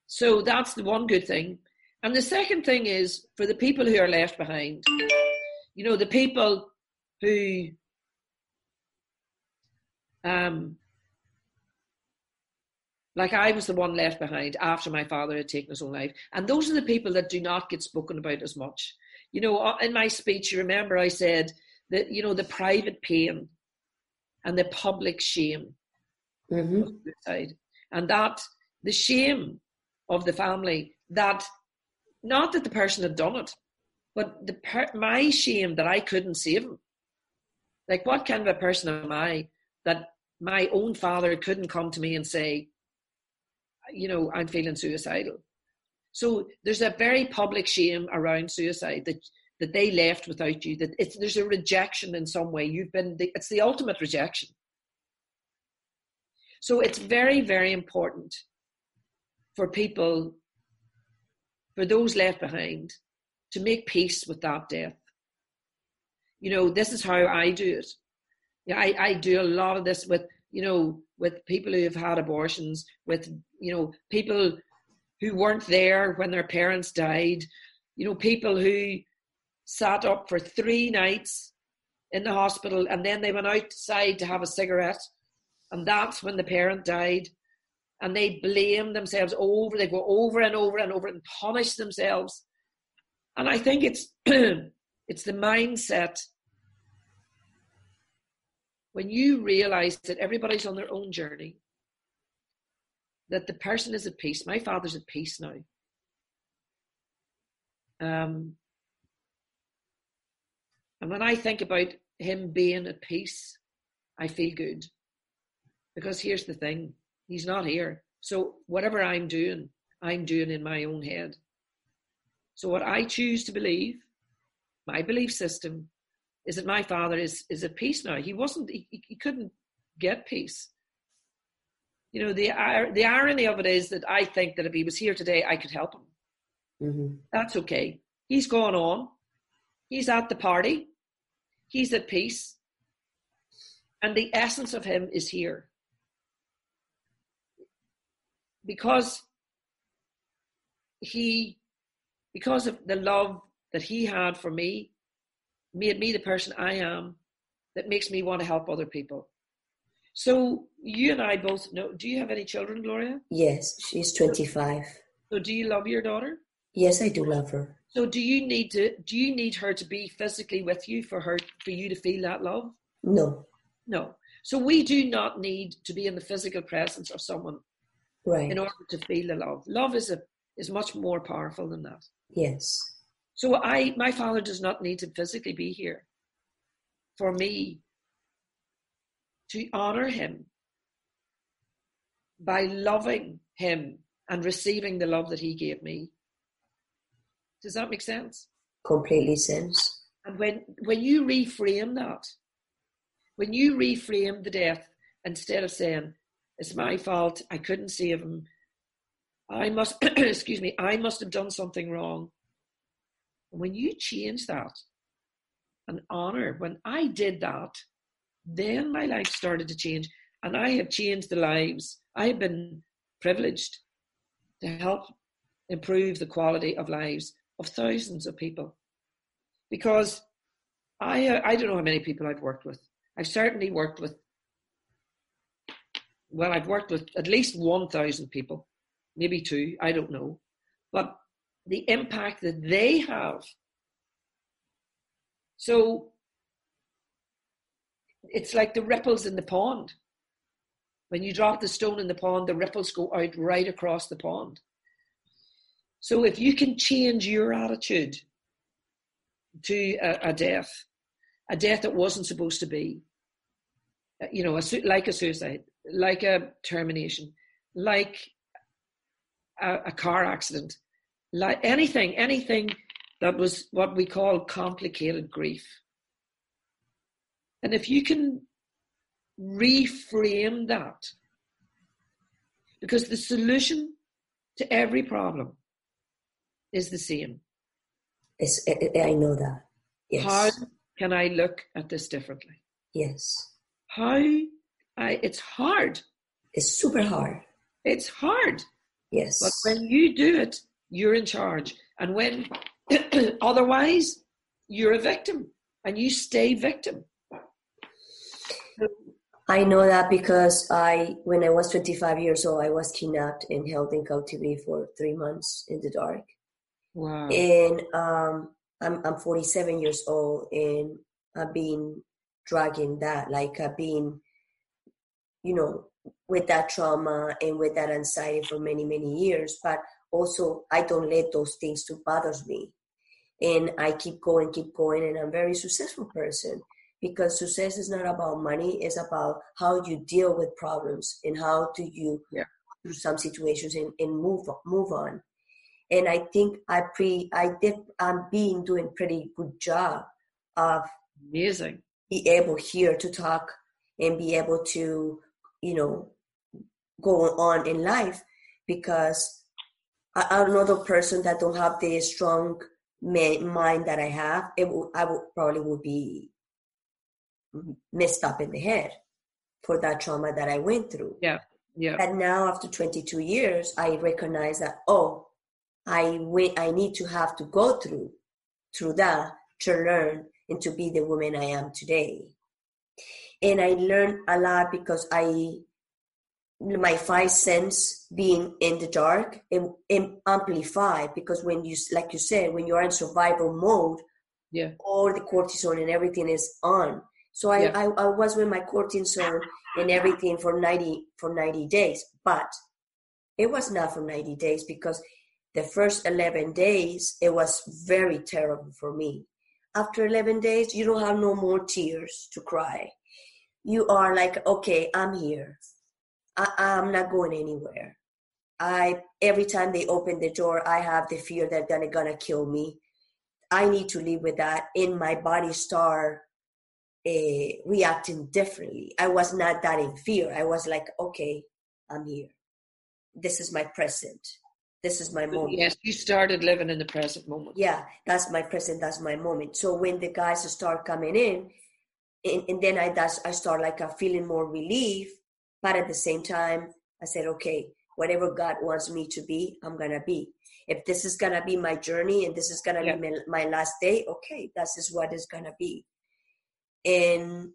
So that's the one good thing. And the second thing is for the people who are left behind, you know, the people who um like I was the one left behind after my father had taken his own life. And those are the people that do not get spoken about as much. You know, uh, in my speech, you remember I said that, you know, the private pain and the public shame mm-hmm. and that the shame of the family that not that the person had done it, but the per- my shame that I couldn't save him. Like, what kind of a person am I that my own father couldn't come to me and say, you know, I'm feeling suicidal. So there's a very public shame around suicide that that they left without you. That it's there's a rejection in some way. You've been the, it's the ultimate rejection. So it's very very important for people for those left behind to make peace with that death. You know, this is how I do it. Yeah, I, I do a lot of this with, you know, with people who have had abortions, with, you know, people who weren't there when their parents died, you know, people who sat up for three nights in the hospital and then they went outside to have a cigarette and that's when the parent died. And they blame themselves over they go over and over and over and punish themselves. And i think it's it's the mindset when you realize that everybody's on their own journey that the person is at peace my father's at peace now um, and when i think about him being at peace i feel good because here's the thing he's not here. So whatever I'm doing, I'm doing in my own head. So what I choose to believe, my belief system, is that my father is is at peace now. He wasn't. He, he couldn't get peace. You know the the irony of it is that I think that if he was here today, I could help him. Mm-hmm. That's okay. He's gone on. He's at the party. He's at peace. And the essence of him is here because he because of the love that he had for me made me the person I am that makes me want to help other people. So you and I both know do you have any children, Gloria? Yes, she's 25. So do you love your daughter? Yes, I do love her. So do you need to do you need her to be physically with you for her for you to feel that love? No. No. So we do not need to be in the physical presence of someone right. in order to feel the love. Love is a is much more powerful than that. Yes. So I my father does not need to physically be here for me to honor him by loving him and receiving the love that he gave me. Does that make sense? Completely sense. And when when you reframe that, when you reframe the death instead of saying, it's my fault. I couldn't save him. I must, excuse me, I must have done something wrong. When you change that and honor, when I did that, then my life started to change. And I have changed the lives. I have been privileged to help improve the quality of lives of thousands of people. Because I, uh, I don't know how many people I've worked with. I've certainly worked with well, I've worked with at least 1,000 people, maybe two, I don't know. But the impact that they have. So it's like the ripples in the pond. When you drop the stone in the pond, the ripples go out right across the pond. So if you can change your attitude to a, a death, a death that wasn't supposed to be, uh, you know, a, like a suicide, like a termination, like a, a car accident, like anything, anything that was what we call complicated grief. And if you can reframe that, because the solution to every problem is the same. It's, I know that. Yes. How can I look at this differently? Yes. How I, it's hard. It's super hard. It's hard. Yes. But when you do it, you're in charge. And when otherwise, you're a victim and you stay victim. I know that because I, when I was 25 years old, I was kidnapped and held in captivity for three months in the dark. Wow. And um, I'm, I'm 47 years old and I've been dragging that, like I've been you know, with that trauma and with that anxiety for many, many years. But also, I don't let those things to bother me. And I keep going, keep going, and I'm a very successful person because success is not about money, it's about how you deal with problems and how do you yeah. through some situations and, and move move on. And I think I pre I did I'm being doing pretty good job of amazing be able here to talk and be able to you know, go on in life because another person that don't have the strong mind that I have, it would, I would probably would be messed up in the head for that trauma that I went through. Yeah, yeah. And now, after 22 years, I recognize that oh, I wait, I need to have to go through through that to learn and to be the woman I am today. And I learned a lot because I my five sense being in the dark and, and amplify because when you like you said when you're in survival mode yeah. all the cortisol and everything is on. So I, yeah. I, I was with my cortisol and everything for 90 for 90 days but it was not for 90 days because the first 11 days it was very terrible for me. After 11 days you don't have no more tears to cry. You are like okay i'm here I, i'm not going anywhere. I every time they open the door i have the fear that they're gonna kill me. I need to live with that in my body start uh, reacting differently. I was not that in fear. I was like okay i'm here. This is my present. This is my moment. yes you started living in the present moment. Yeah that's my present that's my moment. So when the guys start coming in and, and then I that's I start like a feeling more relief, but at the same time I said, okay, whatever God wants me to be, I'm gonna be. If this is gonna be my journey and this is gonna yeah. be my, my last day, okay, that's just what it's gonna be. And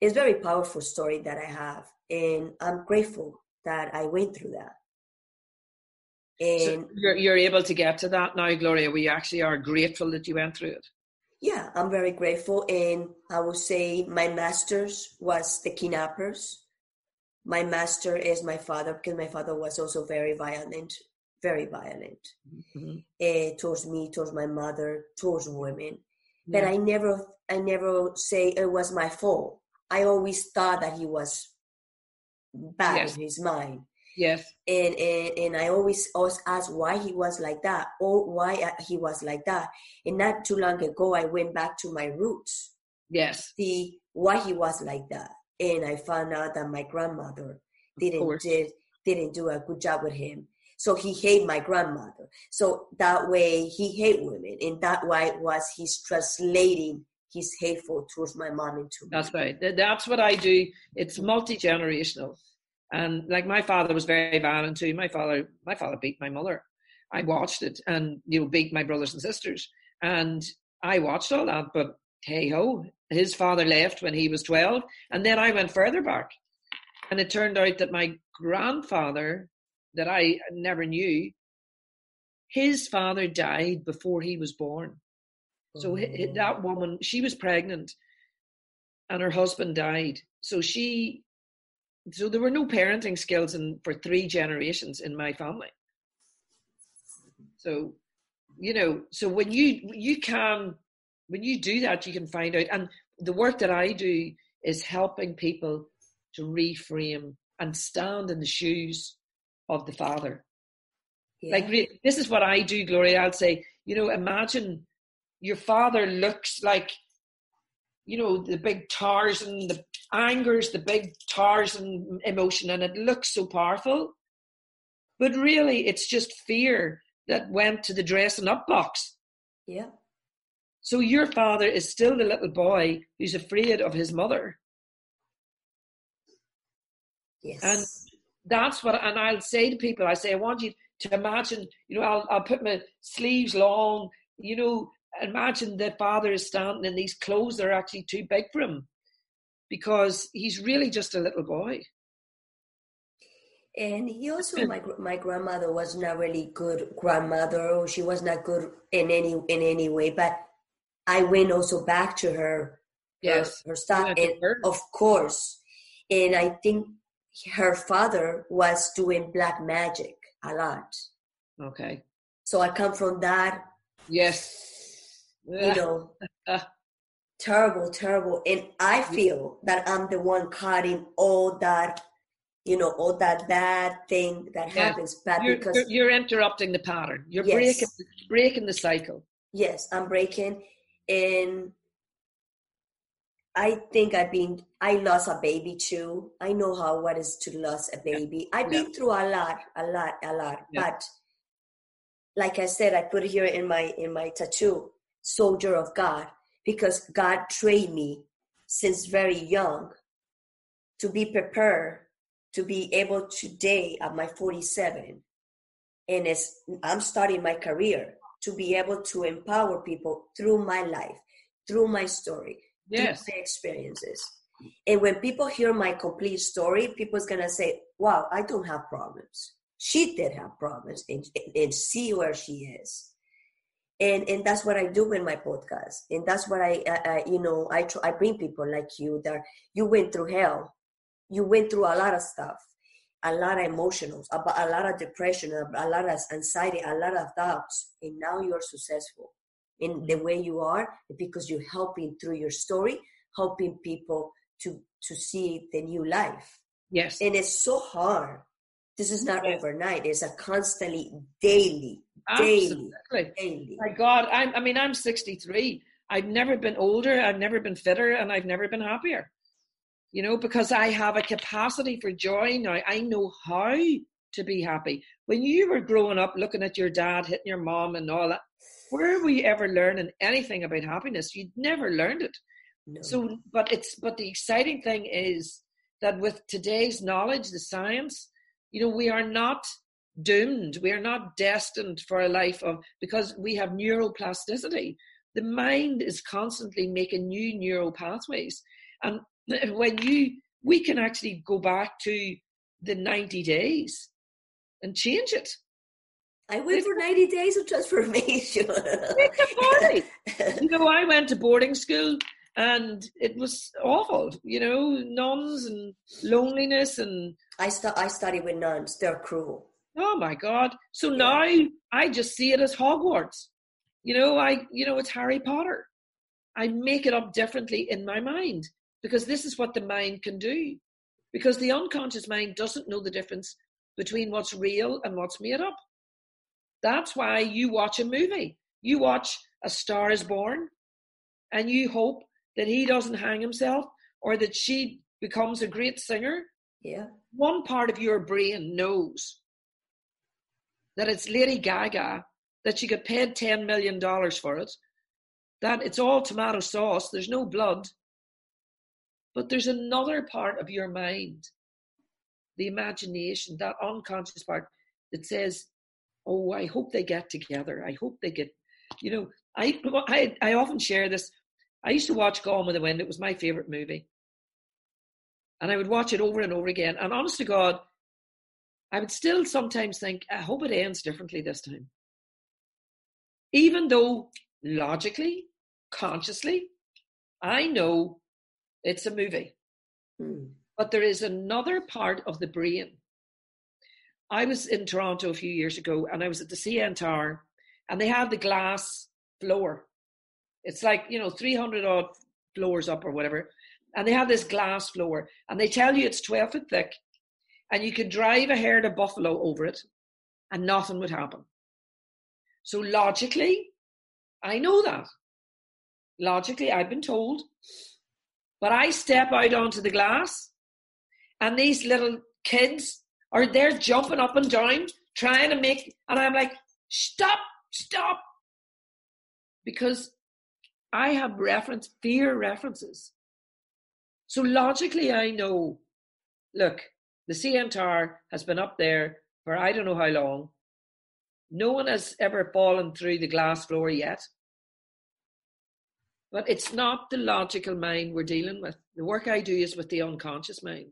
it's a very powerful story that I have, and I'm grateful that I went through that. And so you're you're able to get to that now, Gloria. We actually are grateful that you went through it yeah, I'm very grateful. And I would say my master's was the kidnappers. My master is my father because my father was also very violent, very violent mm-hmm. uh, towards me, towards my mother, towards women. Yeah. But I never, I never say it was my fault. I always thought that he was bad yes. in his mind. Yes. And, and and I always ask why he was like that or why uh, he was like that. And not too long ago, I went back to my roots. Yes. See why he was like that, and I found out that my grandmother didn't did didn't do a good job with him. So he hate my grandmother. So that way he hate women, and that way was he's translating his hateful towards my mom into me. That's right. That's what I do. It's multi generational. And like my father was very violent too. My father, my father beat my mother. I watched it, and you know, beat my brothers and sisters. And I watched all that. But hey ho, his father left when he was twelve, and then I went further back, and it turned out that my grandfather, that I never knew, his father died before he was born. So oh. that woman, she was pregnant, and her husband died. So she so there were no parenting skills in for three generations in my family so you know so when you you can when you do that you can find out and the work that i do is helping people to reframe and stand in the shoes of the father yeah. like this is what i do gloria i'll say you know imagine your father looks like you know the big tarzan the anger's the big Tarzan emotion and it looks so powerful. But really, it's just fear that went to the dressing up box. Yeah. So your father is still the little boy who's afraid of his mother. Yes. And that's what, and I'll say to people, I say, I want you to imagine, you know, I'll, I'll put my sleeves long, you know, imagine that father is standing in these clothes that are actually too big for him because he's really just a little boy. And he also, hmm. my my grandmother was not really good grandmother, or she was not good in any in any way. But I went also back to her, yes, her, her stuff, and of course, and I think her father was doing black magic a lot. Okay. So I come from that. Yes. You know, terrible, terrible. And I feel that I'm the one cutting all that, you know, all that bad thing that yeah. happens. But you're, because you're, you're, interrupting the pattern. You're yes. breaking breaking the cycle. Yes, I'm breaking. And I think I've been I lost a baby too. I know how what is to lose a baby. Yeah. I've been yeah. through a lot, a lot, a lot. But like I said, I put it here in my in my tattoo, soldier of God, because God trained me since very young to be prepared to be able today at my 47 and as i'm starting my career to be able to empower people through my life through my story yes. through my experiences. And when people hear my complete story people's gonna say wow i don't have problems. She did have problems and, and see where she is. And and that's what i do in my podcast. And that's what i, I, I you know i try, i bring people like you that you went through hell. You went through a lot of stuff a lot of emotions about a lot of depression a lot of anxiety a lot of doubts and now you're successful in mm-hmm. the way you are because you're helping through your story helping people to to see the new life. Yes. And it's so hard. This is not yes. overnight. It's a constantly daily Absolutely. daily. Daily my god I'm, i mean i'm 63 i've never been older. I've never been fitter and i've never been happier you know, because I have a capacity for joy now. I know how to be happy. When you were growing up looking at your dad hitting your mom and all that, where were you ever learning anything about happiness? You'd never learned it. No. So, but it's, but the exciting thing is that with today's knowledge, the science, you know, we are not doomed. We are not destined for a life of, because we have neuroplasticity. The mind is constantly making new neural pathways. And when you we can actually go back to the 90 days and change it. I went for 90 days of transformation. it's a party. you know, I went to boarding school and it was awful, you know, nuns and loneliness and I stu- I studied with nuns. They're cruel. Oh my God. So yeah. now I just see it as Hogwarts. You know, I you know, it's Harry Potter. I make it up differently in my mind because this is what the mind can do. Because the unconscious mind doesn't know the difference between what's real and what's made up. That's why you watch a movie. You watch A Star is Born and you hope that he doesn't hang himself or that she becomes a great singer. Yeah. One part of your brain knows that it's Lady Gaga, that she got paid $10 million for it, that it's all tomato sauce, there's no blood, but there's another part of your mind, the imagination, that unconscious part that says, Oh, I hope they get together. I hope they get, you know, I, I, I often share this. I used to watch Gone with the Wind. It was my favorite movie. And I would watch it over and over again. And honest to God, I would still sometimes think, I hope it ends differently this time. Even though logically, consciously, I know it's a movie. Hmm. But there is another part of the brain. I was in Toronto a few years ago and I was at the CN Tower and they have the glass floor. It's like, you know, 300 odd floors up or whatever. And they have this glass floor and they tell you it's 12 foot thick and you could drive a herd of buffalo over it and nothing would happen. So logically, I know that. Logically, I've been told but I step out onto the glass, and these little kids are there jumping up and down, trying to make, and I'm like, stop, stop. Because I have reference, fear references. So logically, I know look, the CN has been up there for I don't know how long. No one has ever fallen through the glass floor yet. But it's not the logical mind we're dealing with. The work I do is with the unconscious mind.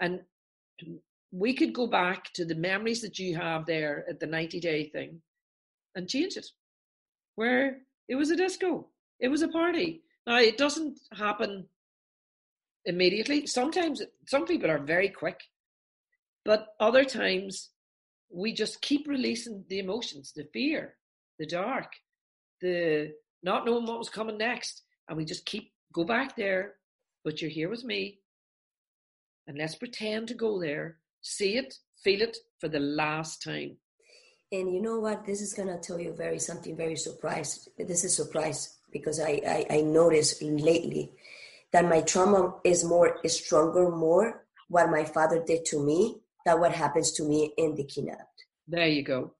And we could go back to the memories that you have there at the 90 day thing and change it. Where it was a disco, it was a party. Now, it doesn't happen immediately. Sometimes some people are very quick, but other times we just keep releasing the emotions, the fear, the dark, the not knowing what was coming next. And we just keep, go back there, but you're here with me. And let's pretend to go there, see it, feel it for the last time. And you know what? This is gonna tell you very something very surprised. This is surprise because I, I, I noticed lately that my trauma is more is stronger more what my father did to me than what happens to me in the kidnapped. There you go.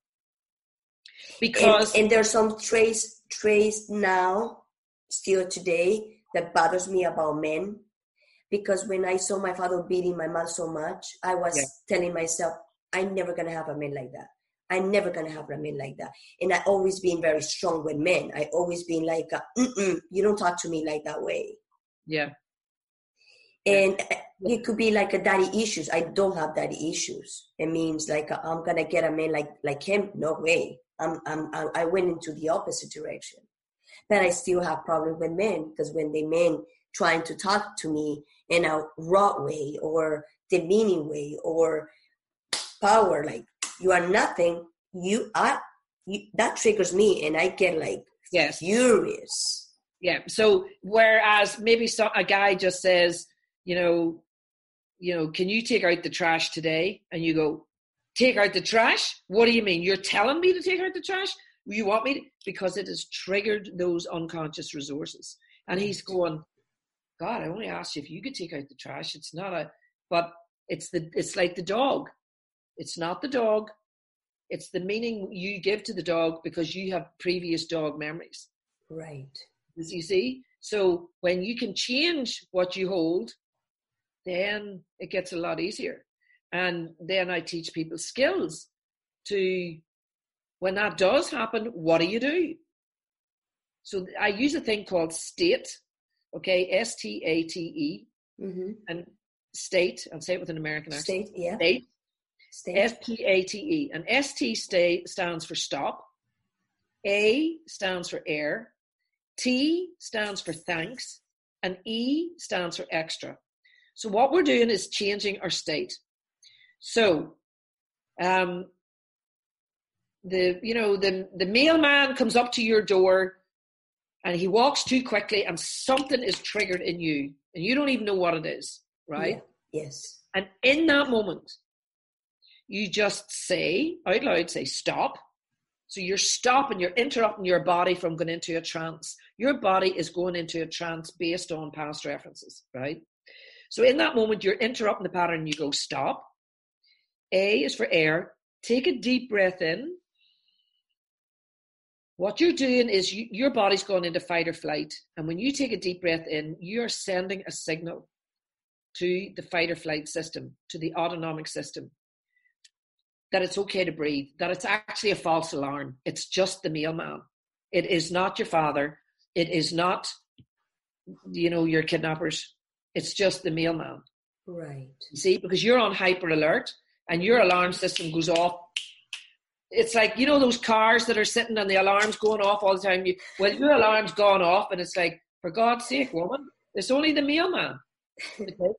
Because and, and there's some trace trace now, still today, that bothers me about men. Because when I saw my father beating my mother so much, I was yeah. telling myself, I'm never gonna have a man like that. I'm never gonna have a man like that. And I always been very strong with men. I always been like, you don't talk to me like that way. Yeah. And eh, it could be like a daddy issues. I don't have daddy issues. It means like I'm gonna get a man like like him. No way. I'm, I'm I went into the opposite direction. But I still have problems with men because when they men trying to talk to me in a raw way or demeaning way or power like you are nothing you are you, that triggers me and i get like yes. furious. Yeah so whereas maybe some, a guy just says you know you know can you take out the trash today? And you go take out the trash what do you mean you're telling me to take out the trash you want me to because it has triggered those unconscious resources and he's going god i only asked you if you could take out the trash it's not a but it's the it's like the dog it's not the dog. It's the meaning you give to the dog because you have previous dog memories. Right. As You see? So when you can change what you hold, then it gets a lot easier. And then I teach people skills to, when that does happen, what do you do? So I use a thing called state, okay, S T A T E, mm-hmm. and state, I'll say it with an American accent. State, yeah. State. S T A T E. And S T stay stands for stop. A stands for air. T stands for thanks. And E stands for extra. So what we're doing is changing our state. So um, the you know the the mailman comes up to your door and he walks too quickly and something is triggered in you and you don't even know what it is right yeah. yes and in that moment you just say out loud, say stop. So you're stopping, you're interrupting your body from going into a trance. Your body is going into a trance based on past references, right? So in that moment, you're interrupting the pattern, you go stop. A is for air. Take a deep breath in. What you're doing is you, your body's going into fight or flight. And when you take a deep breath in, you're sending a signal to the fight or flight system, to the autonomic system that it's okay to breathe, that it's actually a false alarm. It's just the mailman. It is not your father. It is not, you know, your kidnappers. It's just the mailman. Right. See, because you're on hyper alert and your alarm system goes off. It's like, you know, those cars that are sitting and the alarm's going off all the time. You, well, your alarm's gone off and it's like, for God's sake, woman, it's only the mailman. Okay?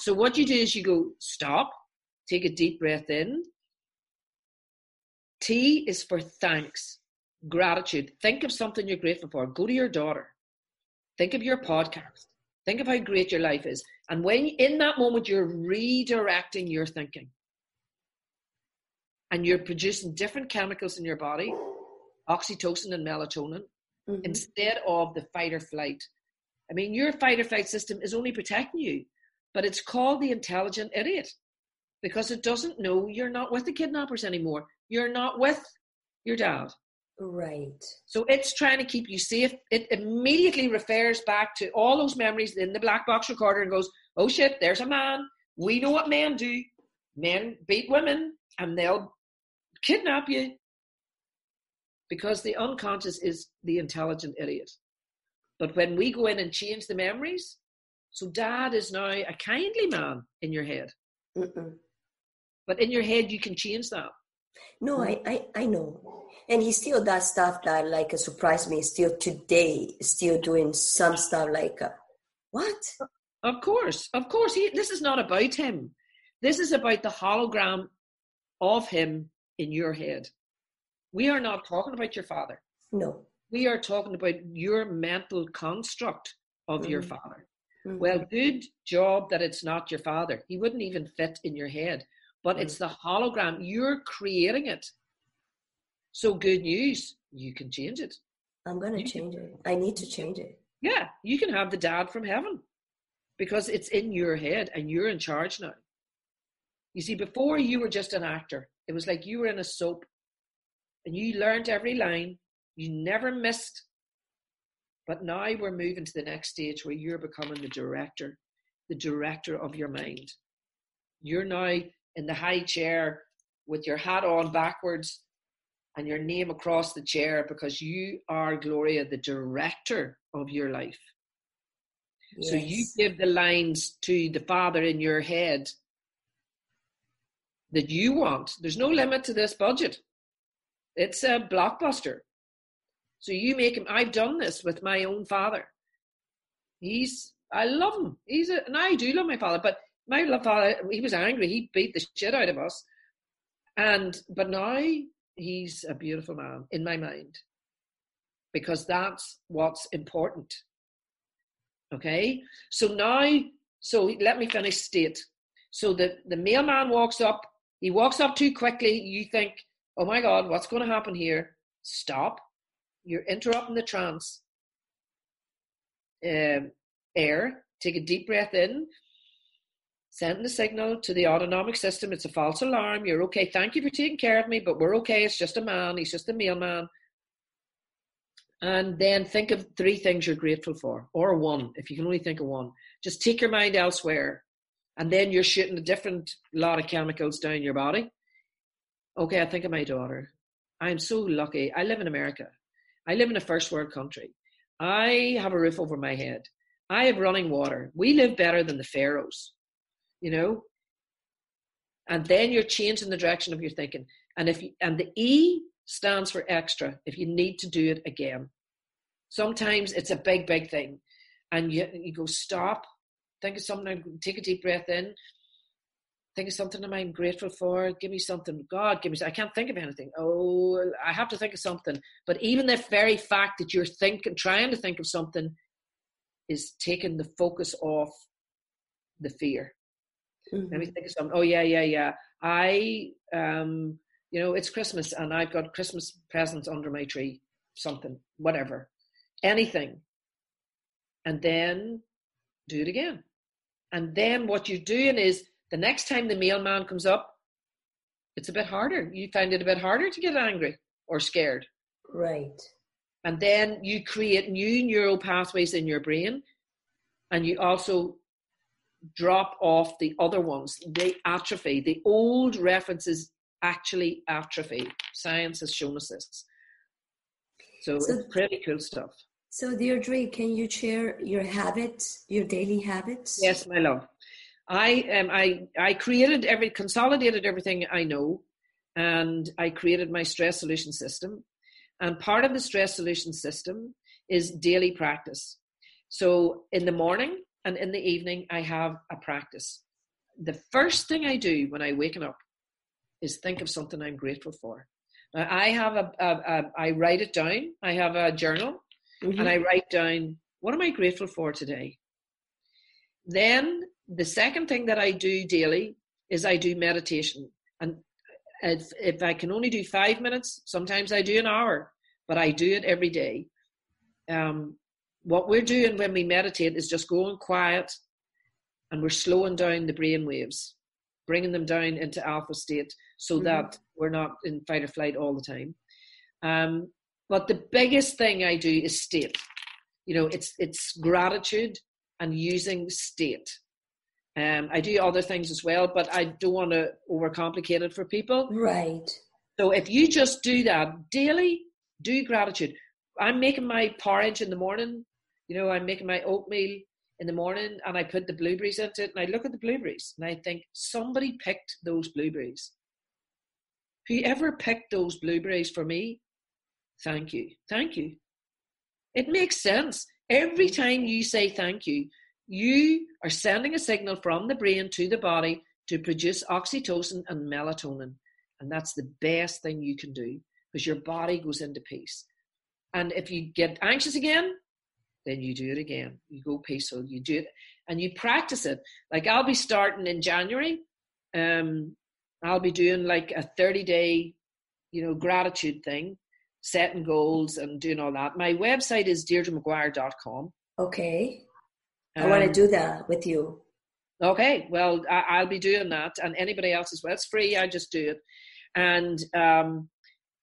so what you do is you go, stop, take a deep breath in, T is for thanks, gratitude. Think of something you're grateful for. Go to your daughter. Think of your podcast. Think of how great your life is. And when in that moment you're redirecting your thinking and you're producing different chemicals in your body, oxytocin and melatonin, mm-hmm. instead of the fight or flight. I mean, your fight or flight system is only protecting you, but it's called the intelligent idiot because it doesn't know you're not with the kidnappers anymore you're not with your dad. Right. So it's trying to keep you safe. It immediately refers back to all those memories in the black box recorder and goes, oh shit, there's a man. We know what men do. Men beat women and they'll kidnap you. Because the unconscious is the intelligent idiot. But when we go in and change the memories, so dad is now a kindly man in your head. Mm-mm. But in your head, you can change that. No. I, I, I know. And he still does stuff that like surprised me still today, still doing some stuff like, uh, what? Of course, of course. He, this is not about him. This is about the hologram of him in your head. We are not talking about your father. No. We are talking about your mental construct of mm-hmm. your father. Mm-hmm. Well, good job that it's not your father. He wouldn't even fit in your head but mm. it's the hologram. You're creating it. So good news, you can change it. I'm going to change can, it. I need to change it. Yeah, you can have the dad from heaven because it's in your head and you're in charge now. You see, before you were just an actor, it was like you were in a soap and you learned every line. You never missed. But now we're moving to the next stage where you're becoming the director, the director of your mind. You're now in the high chair with your hat on backwards and your name across the chair because you are, Gloria, the director of your life. Yes. So you give the lines to the Father in your head that you want. There's no limit to this budget. It's a blockbuster. So you make him. I've done this with my own father. He's. I love him. He's a, and I do love my father. But my father, he was angry. He beat the shit out of us. And but now he's a beautiful man in my mind because that's what's important. Okay, so now, so let me finish state. So the the mailman walks up. He walks up too quickly. You think, oh my God, what's going to happen here? Stop. You're interrupting the trance. Um, air. Take a deep breath in. Sending the signal to the autonomic system. It's a false alarm. You're okay. Thank you for taking care of me, but we're okay. It's just a man. He's just a mailman. And then think of three things you're grateful for, or one, if you can only think of one. Just take your mind elsewhere. And then you're shooting a different lot of chemicals down your body. Okay, I think of my daughter. I'm so lucky. I live in America. I live in a first world country. I have a roof over my head. I have running water. We live better than the pharaohs, you know. And then you're changing the direction of your thinking. And if you, and the E stands for extra if you need to do it again. Sometimes it's a big, big thing. And you, you go, stop, think of something, take a deep breath in, think of something I'm grateful for. Give me something. God, give me. I can't think of anything. Oh, I have to think of something. But even the very fact that you're thinking, trying to think of something, is taking the focus off the fear. Mm-hmm. Let me mm-hmm. think of something. Oh yeah, yeah, yeah. I um you know, it's Christmas and I've got Christmas presents under my tree, something, whatever, anything. And then do it again. And then what you're doing is the next time the mailman comes up, it's a bit harder. You find it a bit harder to get angry or scared. Right. And then you create new neural pathways in your brain and you also drop off the other ones. They atrophy. The old references actually atrophy. Science has shown us this. So, so it's pretty cool stuff. So, Deirdre, can you share your habits, your daily habits? Yes, my love. I um, I I created every consolidated everything I know, and I created my stress solution system. And part of the stress solution system is daily practice. So in the morning and in the evening, I have a practice. The first thing I do when I waken up is think of something I'm grateful for. Now, I have a, a, a I write it down. I have a journal, mm-hmm. and I write down what am I grateful for today. Then the second thing that I do daily is I do meditation, and if, if I can only do five minutes, sometimes I do an hour, but I do it every day. Um, what we're doing when we meditate is just going quiet, and we're slowing down the brain waves, bringing them down into alpha state so mm-hmm. that we're not in fight or flight all the time. Um, but the biggest thing I do is state. You know, it's it's gratitude and using state. Um, I do other things as well, but I don't want to overcomplicate it for people. Right. So if you just do that daily, do gratitude. I'm making my porridge in the morning. You know, I'm making my oatmeal in the morning and I put the blueberries into it and I look at the blueberries and I think somebody picked those blueberries. Whoever picked those blueberries for me, thank you. Thank you. It makes sense. Every time you say thank you, you are sending a signal from the brain to the body to produce oxytocin and melatonin. And that's the best thing you can do because your body goes into peace. And if you get anxious again, then you do it again. You go peaceful, you do it, and you practice it. Like I'll be starting in January. Um, I'll be doing like a 30 day, you know, gratitude thing, setting goals and doing all that. My website is deirdremaguire.com. Okay. I um, want to do that with you. Okay. Well, I, will be doing that and anybody else as well. It's free. I just do it. And um,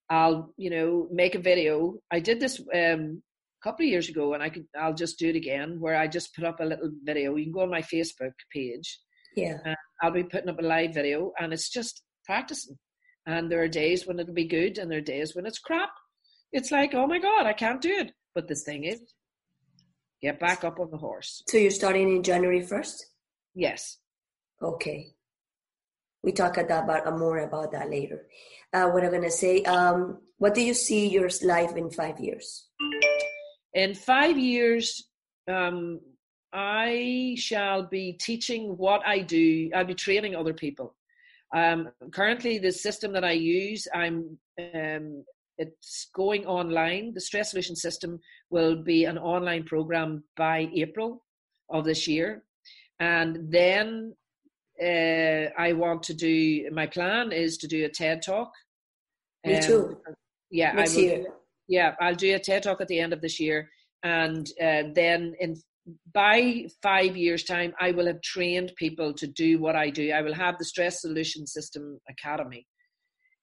I'll, you know, make a video. I did this um, a couple of years ago, and I could, I'll just do it again, where I just put up a little video. You can go on my Facebook page. Yeah. I'll be putting up a live video, and it's just practicing. And there are days when it'll be good, and there are days when it's crap. It's like, oh my god, I can't do it. But the thing is, get back up on the horse. So you're starting in January first. Yes. Okay. We talk about uh, more about that later. Uh, what I'm gonna say. Um, what do you see your life in five years? In five years, um, I shall be teaching what I do. I'll be training other people. Um, currently, the system that I use, I'm um, it's going online. The stress solution system will be an online program by April of this year, and then uh, I want to do. My plan is to do a TED talk. Me um, too. Yeah, Next I will, year. Yeah, I'll do a TED talk at the end of this year, and uh, then in by five years time i will have trained people to do what i do i will have the stress solution system academy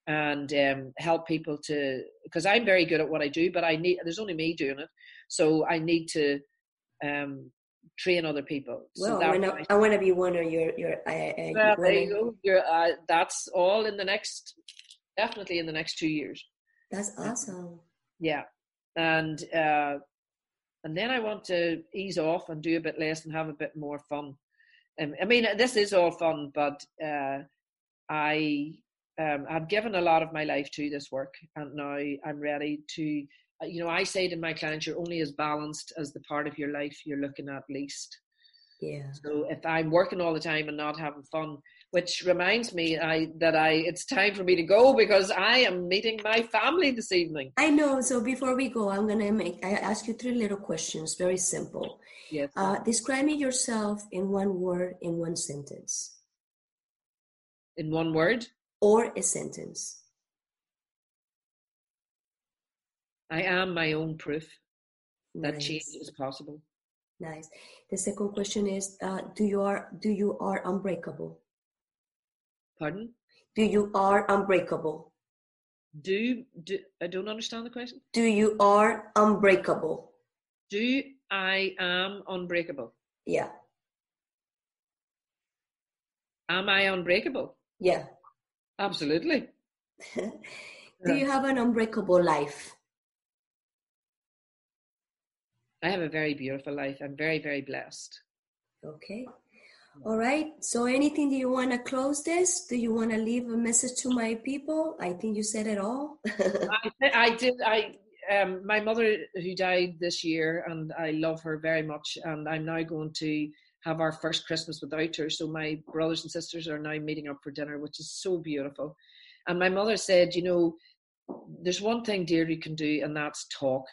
and um, help people to because i'm very good at what i do but i need there's only me doing it. So i need to um, train other people. Well so I, wanna, I want to be one of your your uh, well, there you go. You're, uh, that's all in the next definitely in the next two years. That's awesome. yeah. And uh and then I want to ease off and do a bit less and have a bit more fun. Um, I mean, this is all fun, but uh, I um, I've given a lot of my life to this work, and now I'm ready to. Uh, you know, I say to my clients, you're only as balanced as the part of your life you're looking at least. Yeah. So if I'm working all the time and not having fun, which reminds me I, that I it's time for me to go because I am meeting my family this evening. I know. So before we go, I'm gonna make I ask you three little questions, very simple. Yes. Uh, describe me yourself in one word, in one sentence. In one word. Or a sentence. I am my own proof that nice. change is possible. Nice. The second question is: uh, Do you are do you are unbreakable? Pardon? Do you are unbreakable? Do, do I don't understand the question. Do you are unbreakable? Do I am unbreakable? Yeah. Am I unbreakable? Yeah. Absolutely. do yeah. you have an unbreakable life? I have a very beautiful life. I'm very, very blessed. Okay. All right. So, anything do you want to close this? Do you want to leave a message to my people? I think you said it all. I, I, did. I um, my mother who died this year, and I love her very much. And I'm now going to have our first Christmas without her. So my brothers and sisters are now meeting up for dinner, which is so beautiful. And my mother said, you know, there's one thing Deirdre can do, and that's talk.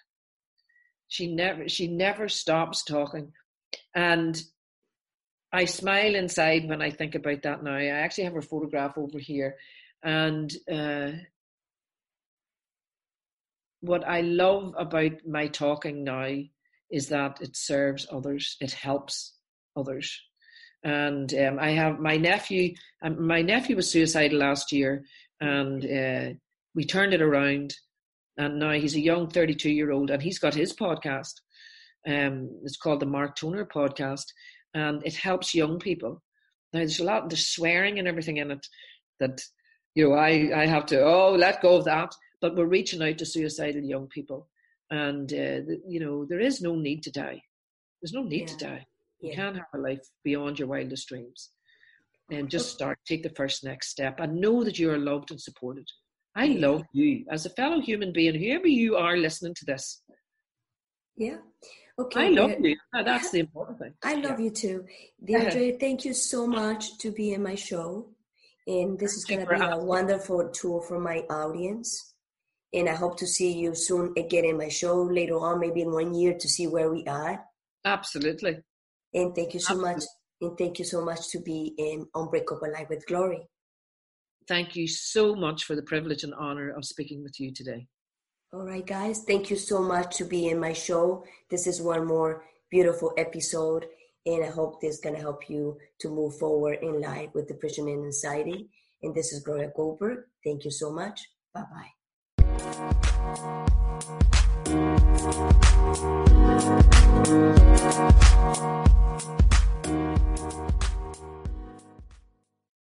She never she never stops talking, and I smile inside when I think about that now. I actually have her photograph over here. And uh, what I love about my talking now is that it serves others, it helps others. And um, I have my nephew, um, my nephew was suicidal last year, and uh, we turned it around. And now he's a young 32 year old, and he's got his podcast. Um, it's called the Mark Toner Podcast and it helps young people. Now there's a lot there's swearing and everything in it that you know I I have to oh let go of that. But we're reaching out to suicidal young people, and uh, you know there is no need to die. There's no need yeah. to die. You yeah. can have a life beyond your wildest dreams, and just start. Take the first next step, and know that you are loved and supported. I yeah. love you as a fellow human being, whoever you are listening to this. Yeah. Okay. I love you. That's the important thing. I love yeah. you too. Deirdre, thank you so much to be in my show. And this is going to be a wonderful tool for my audience. And I hope to see you soon again in my show later on, maybe in one year to see where we are. Absolutely. And thank you so Absolutely. much. And thank you so much to be in Unbreakable Life with Glory. Thank you so much for the privilege and honor of speaking with you today. All right, guys. Thank you so much to be in my show. This is one more beautiful episode, and I hope this is going to help you to move forward in life with depression and anxiety. And this is Gloria Goldberg. Thank you so much. Bye bye.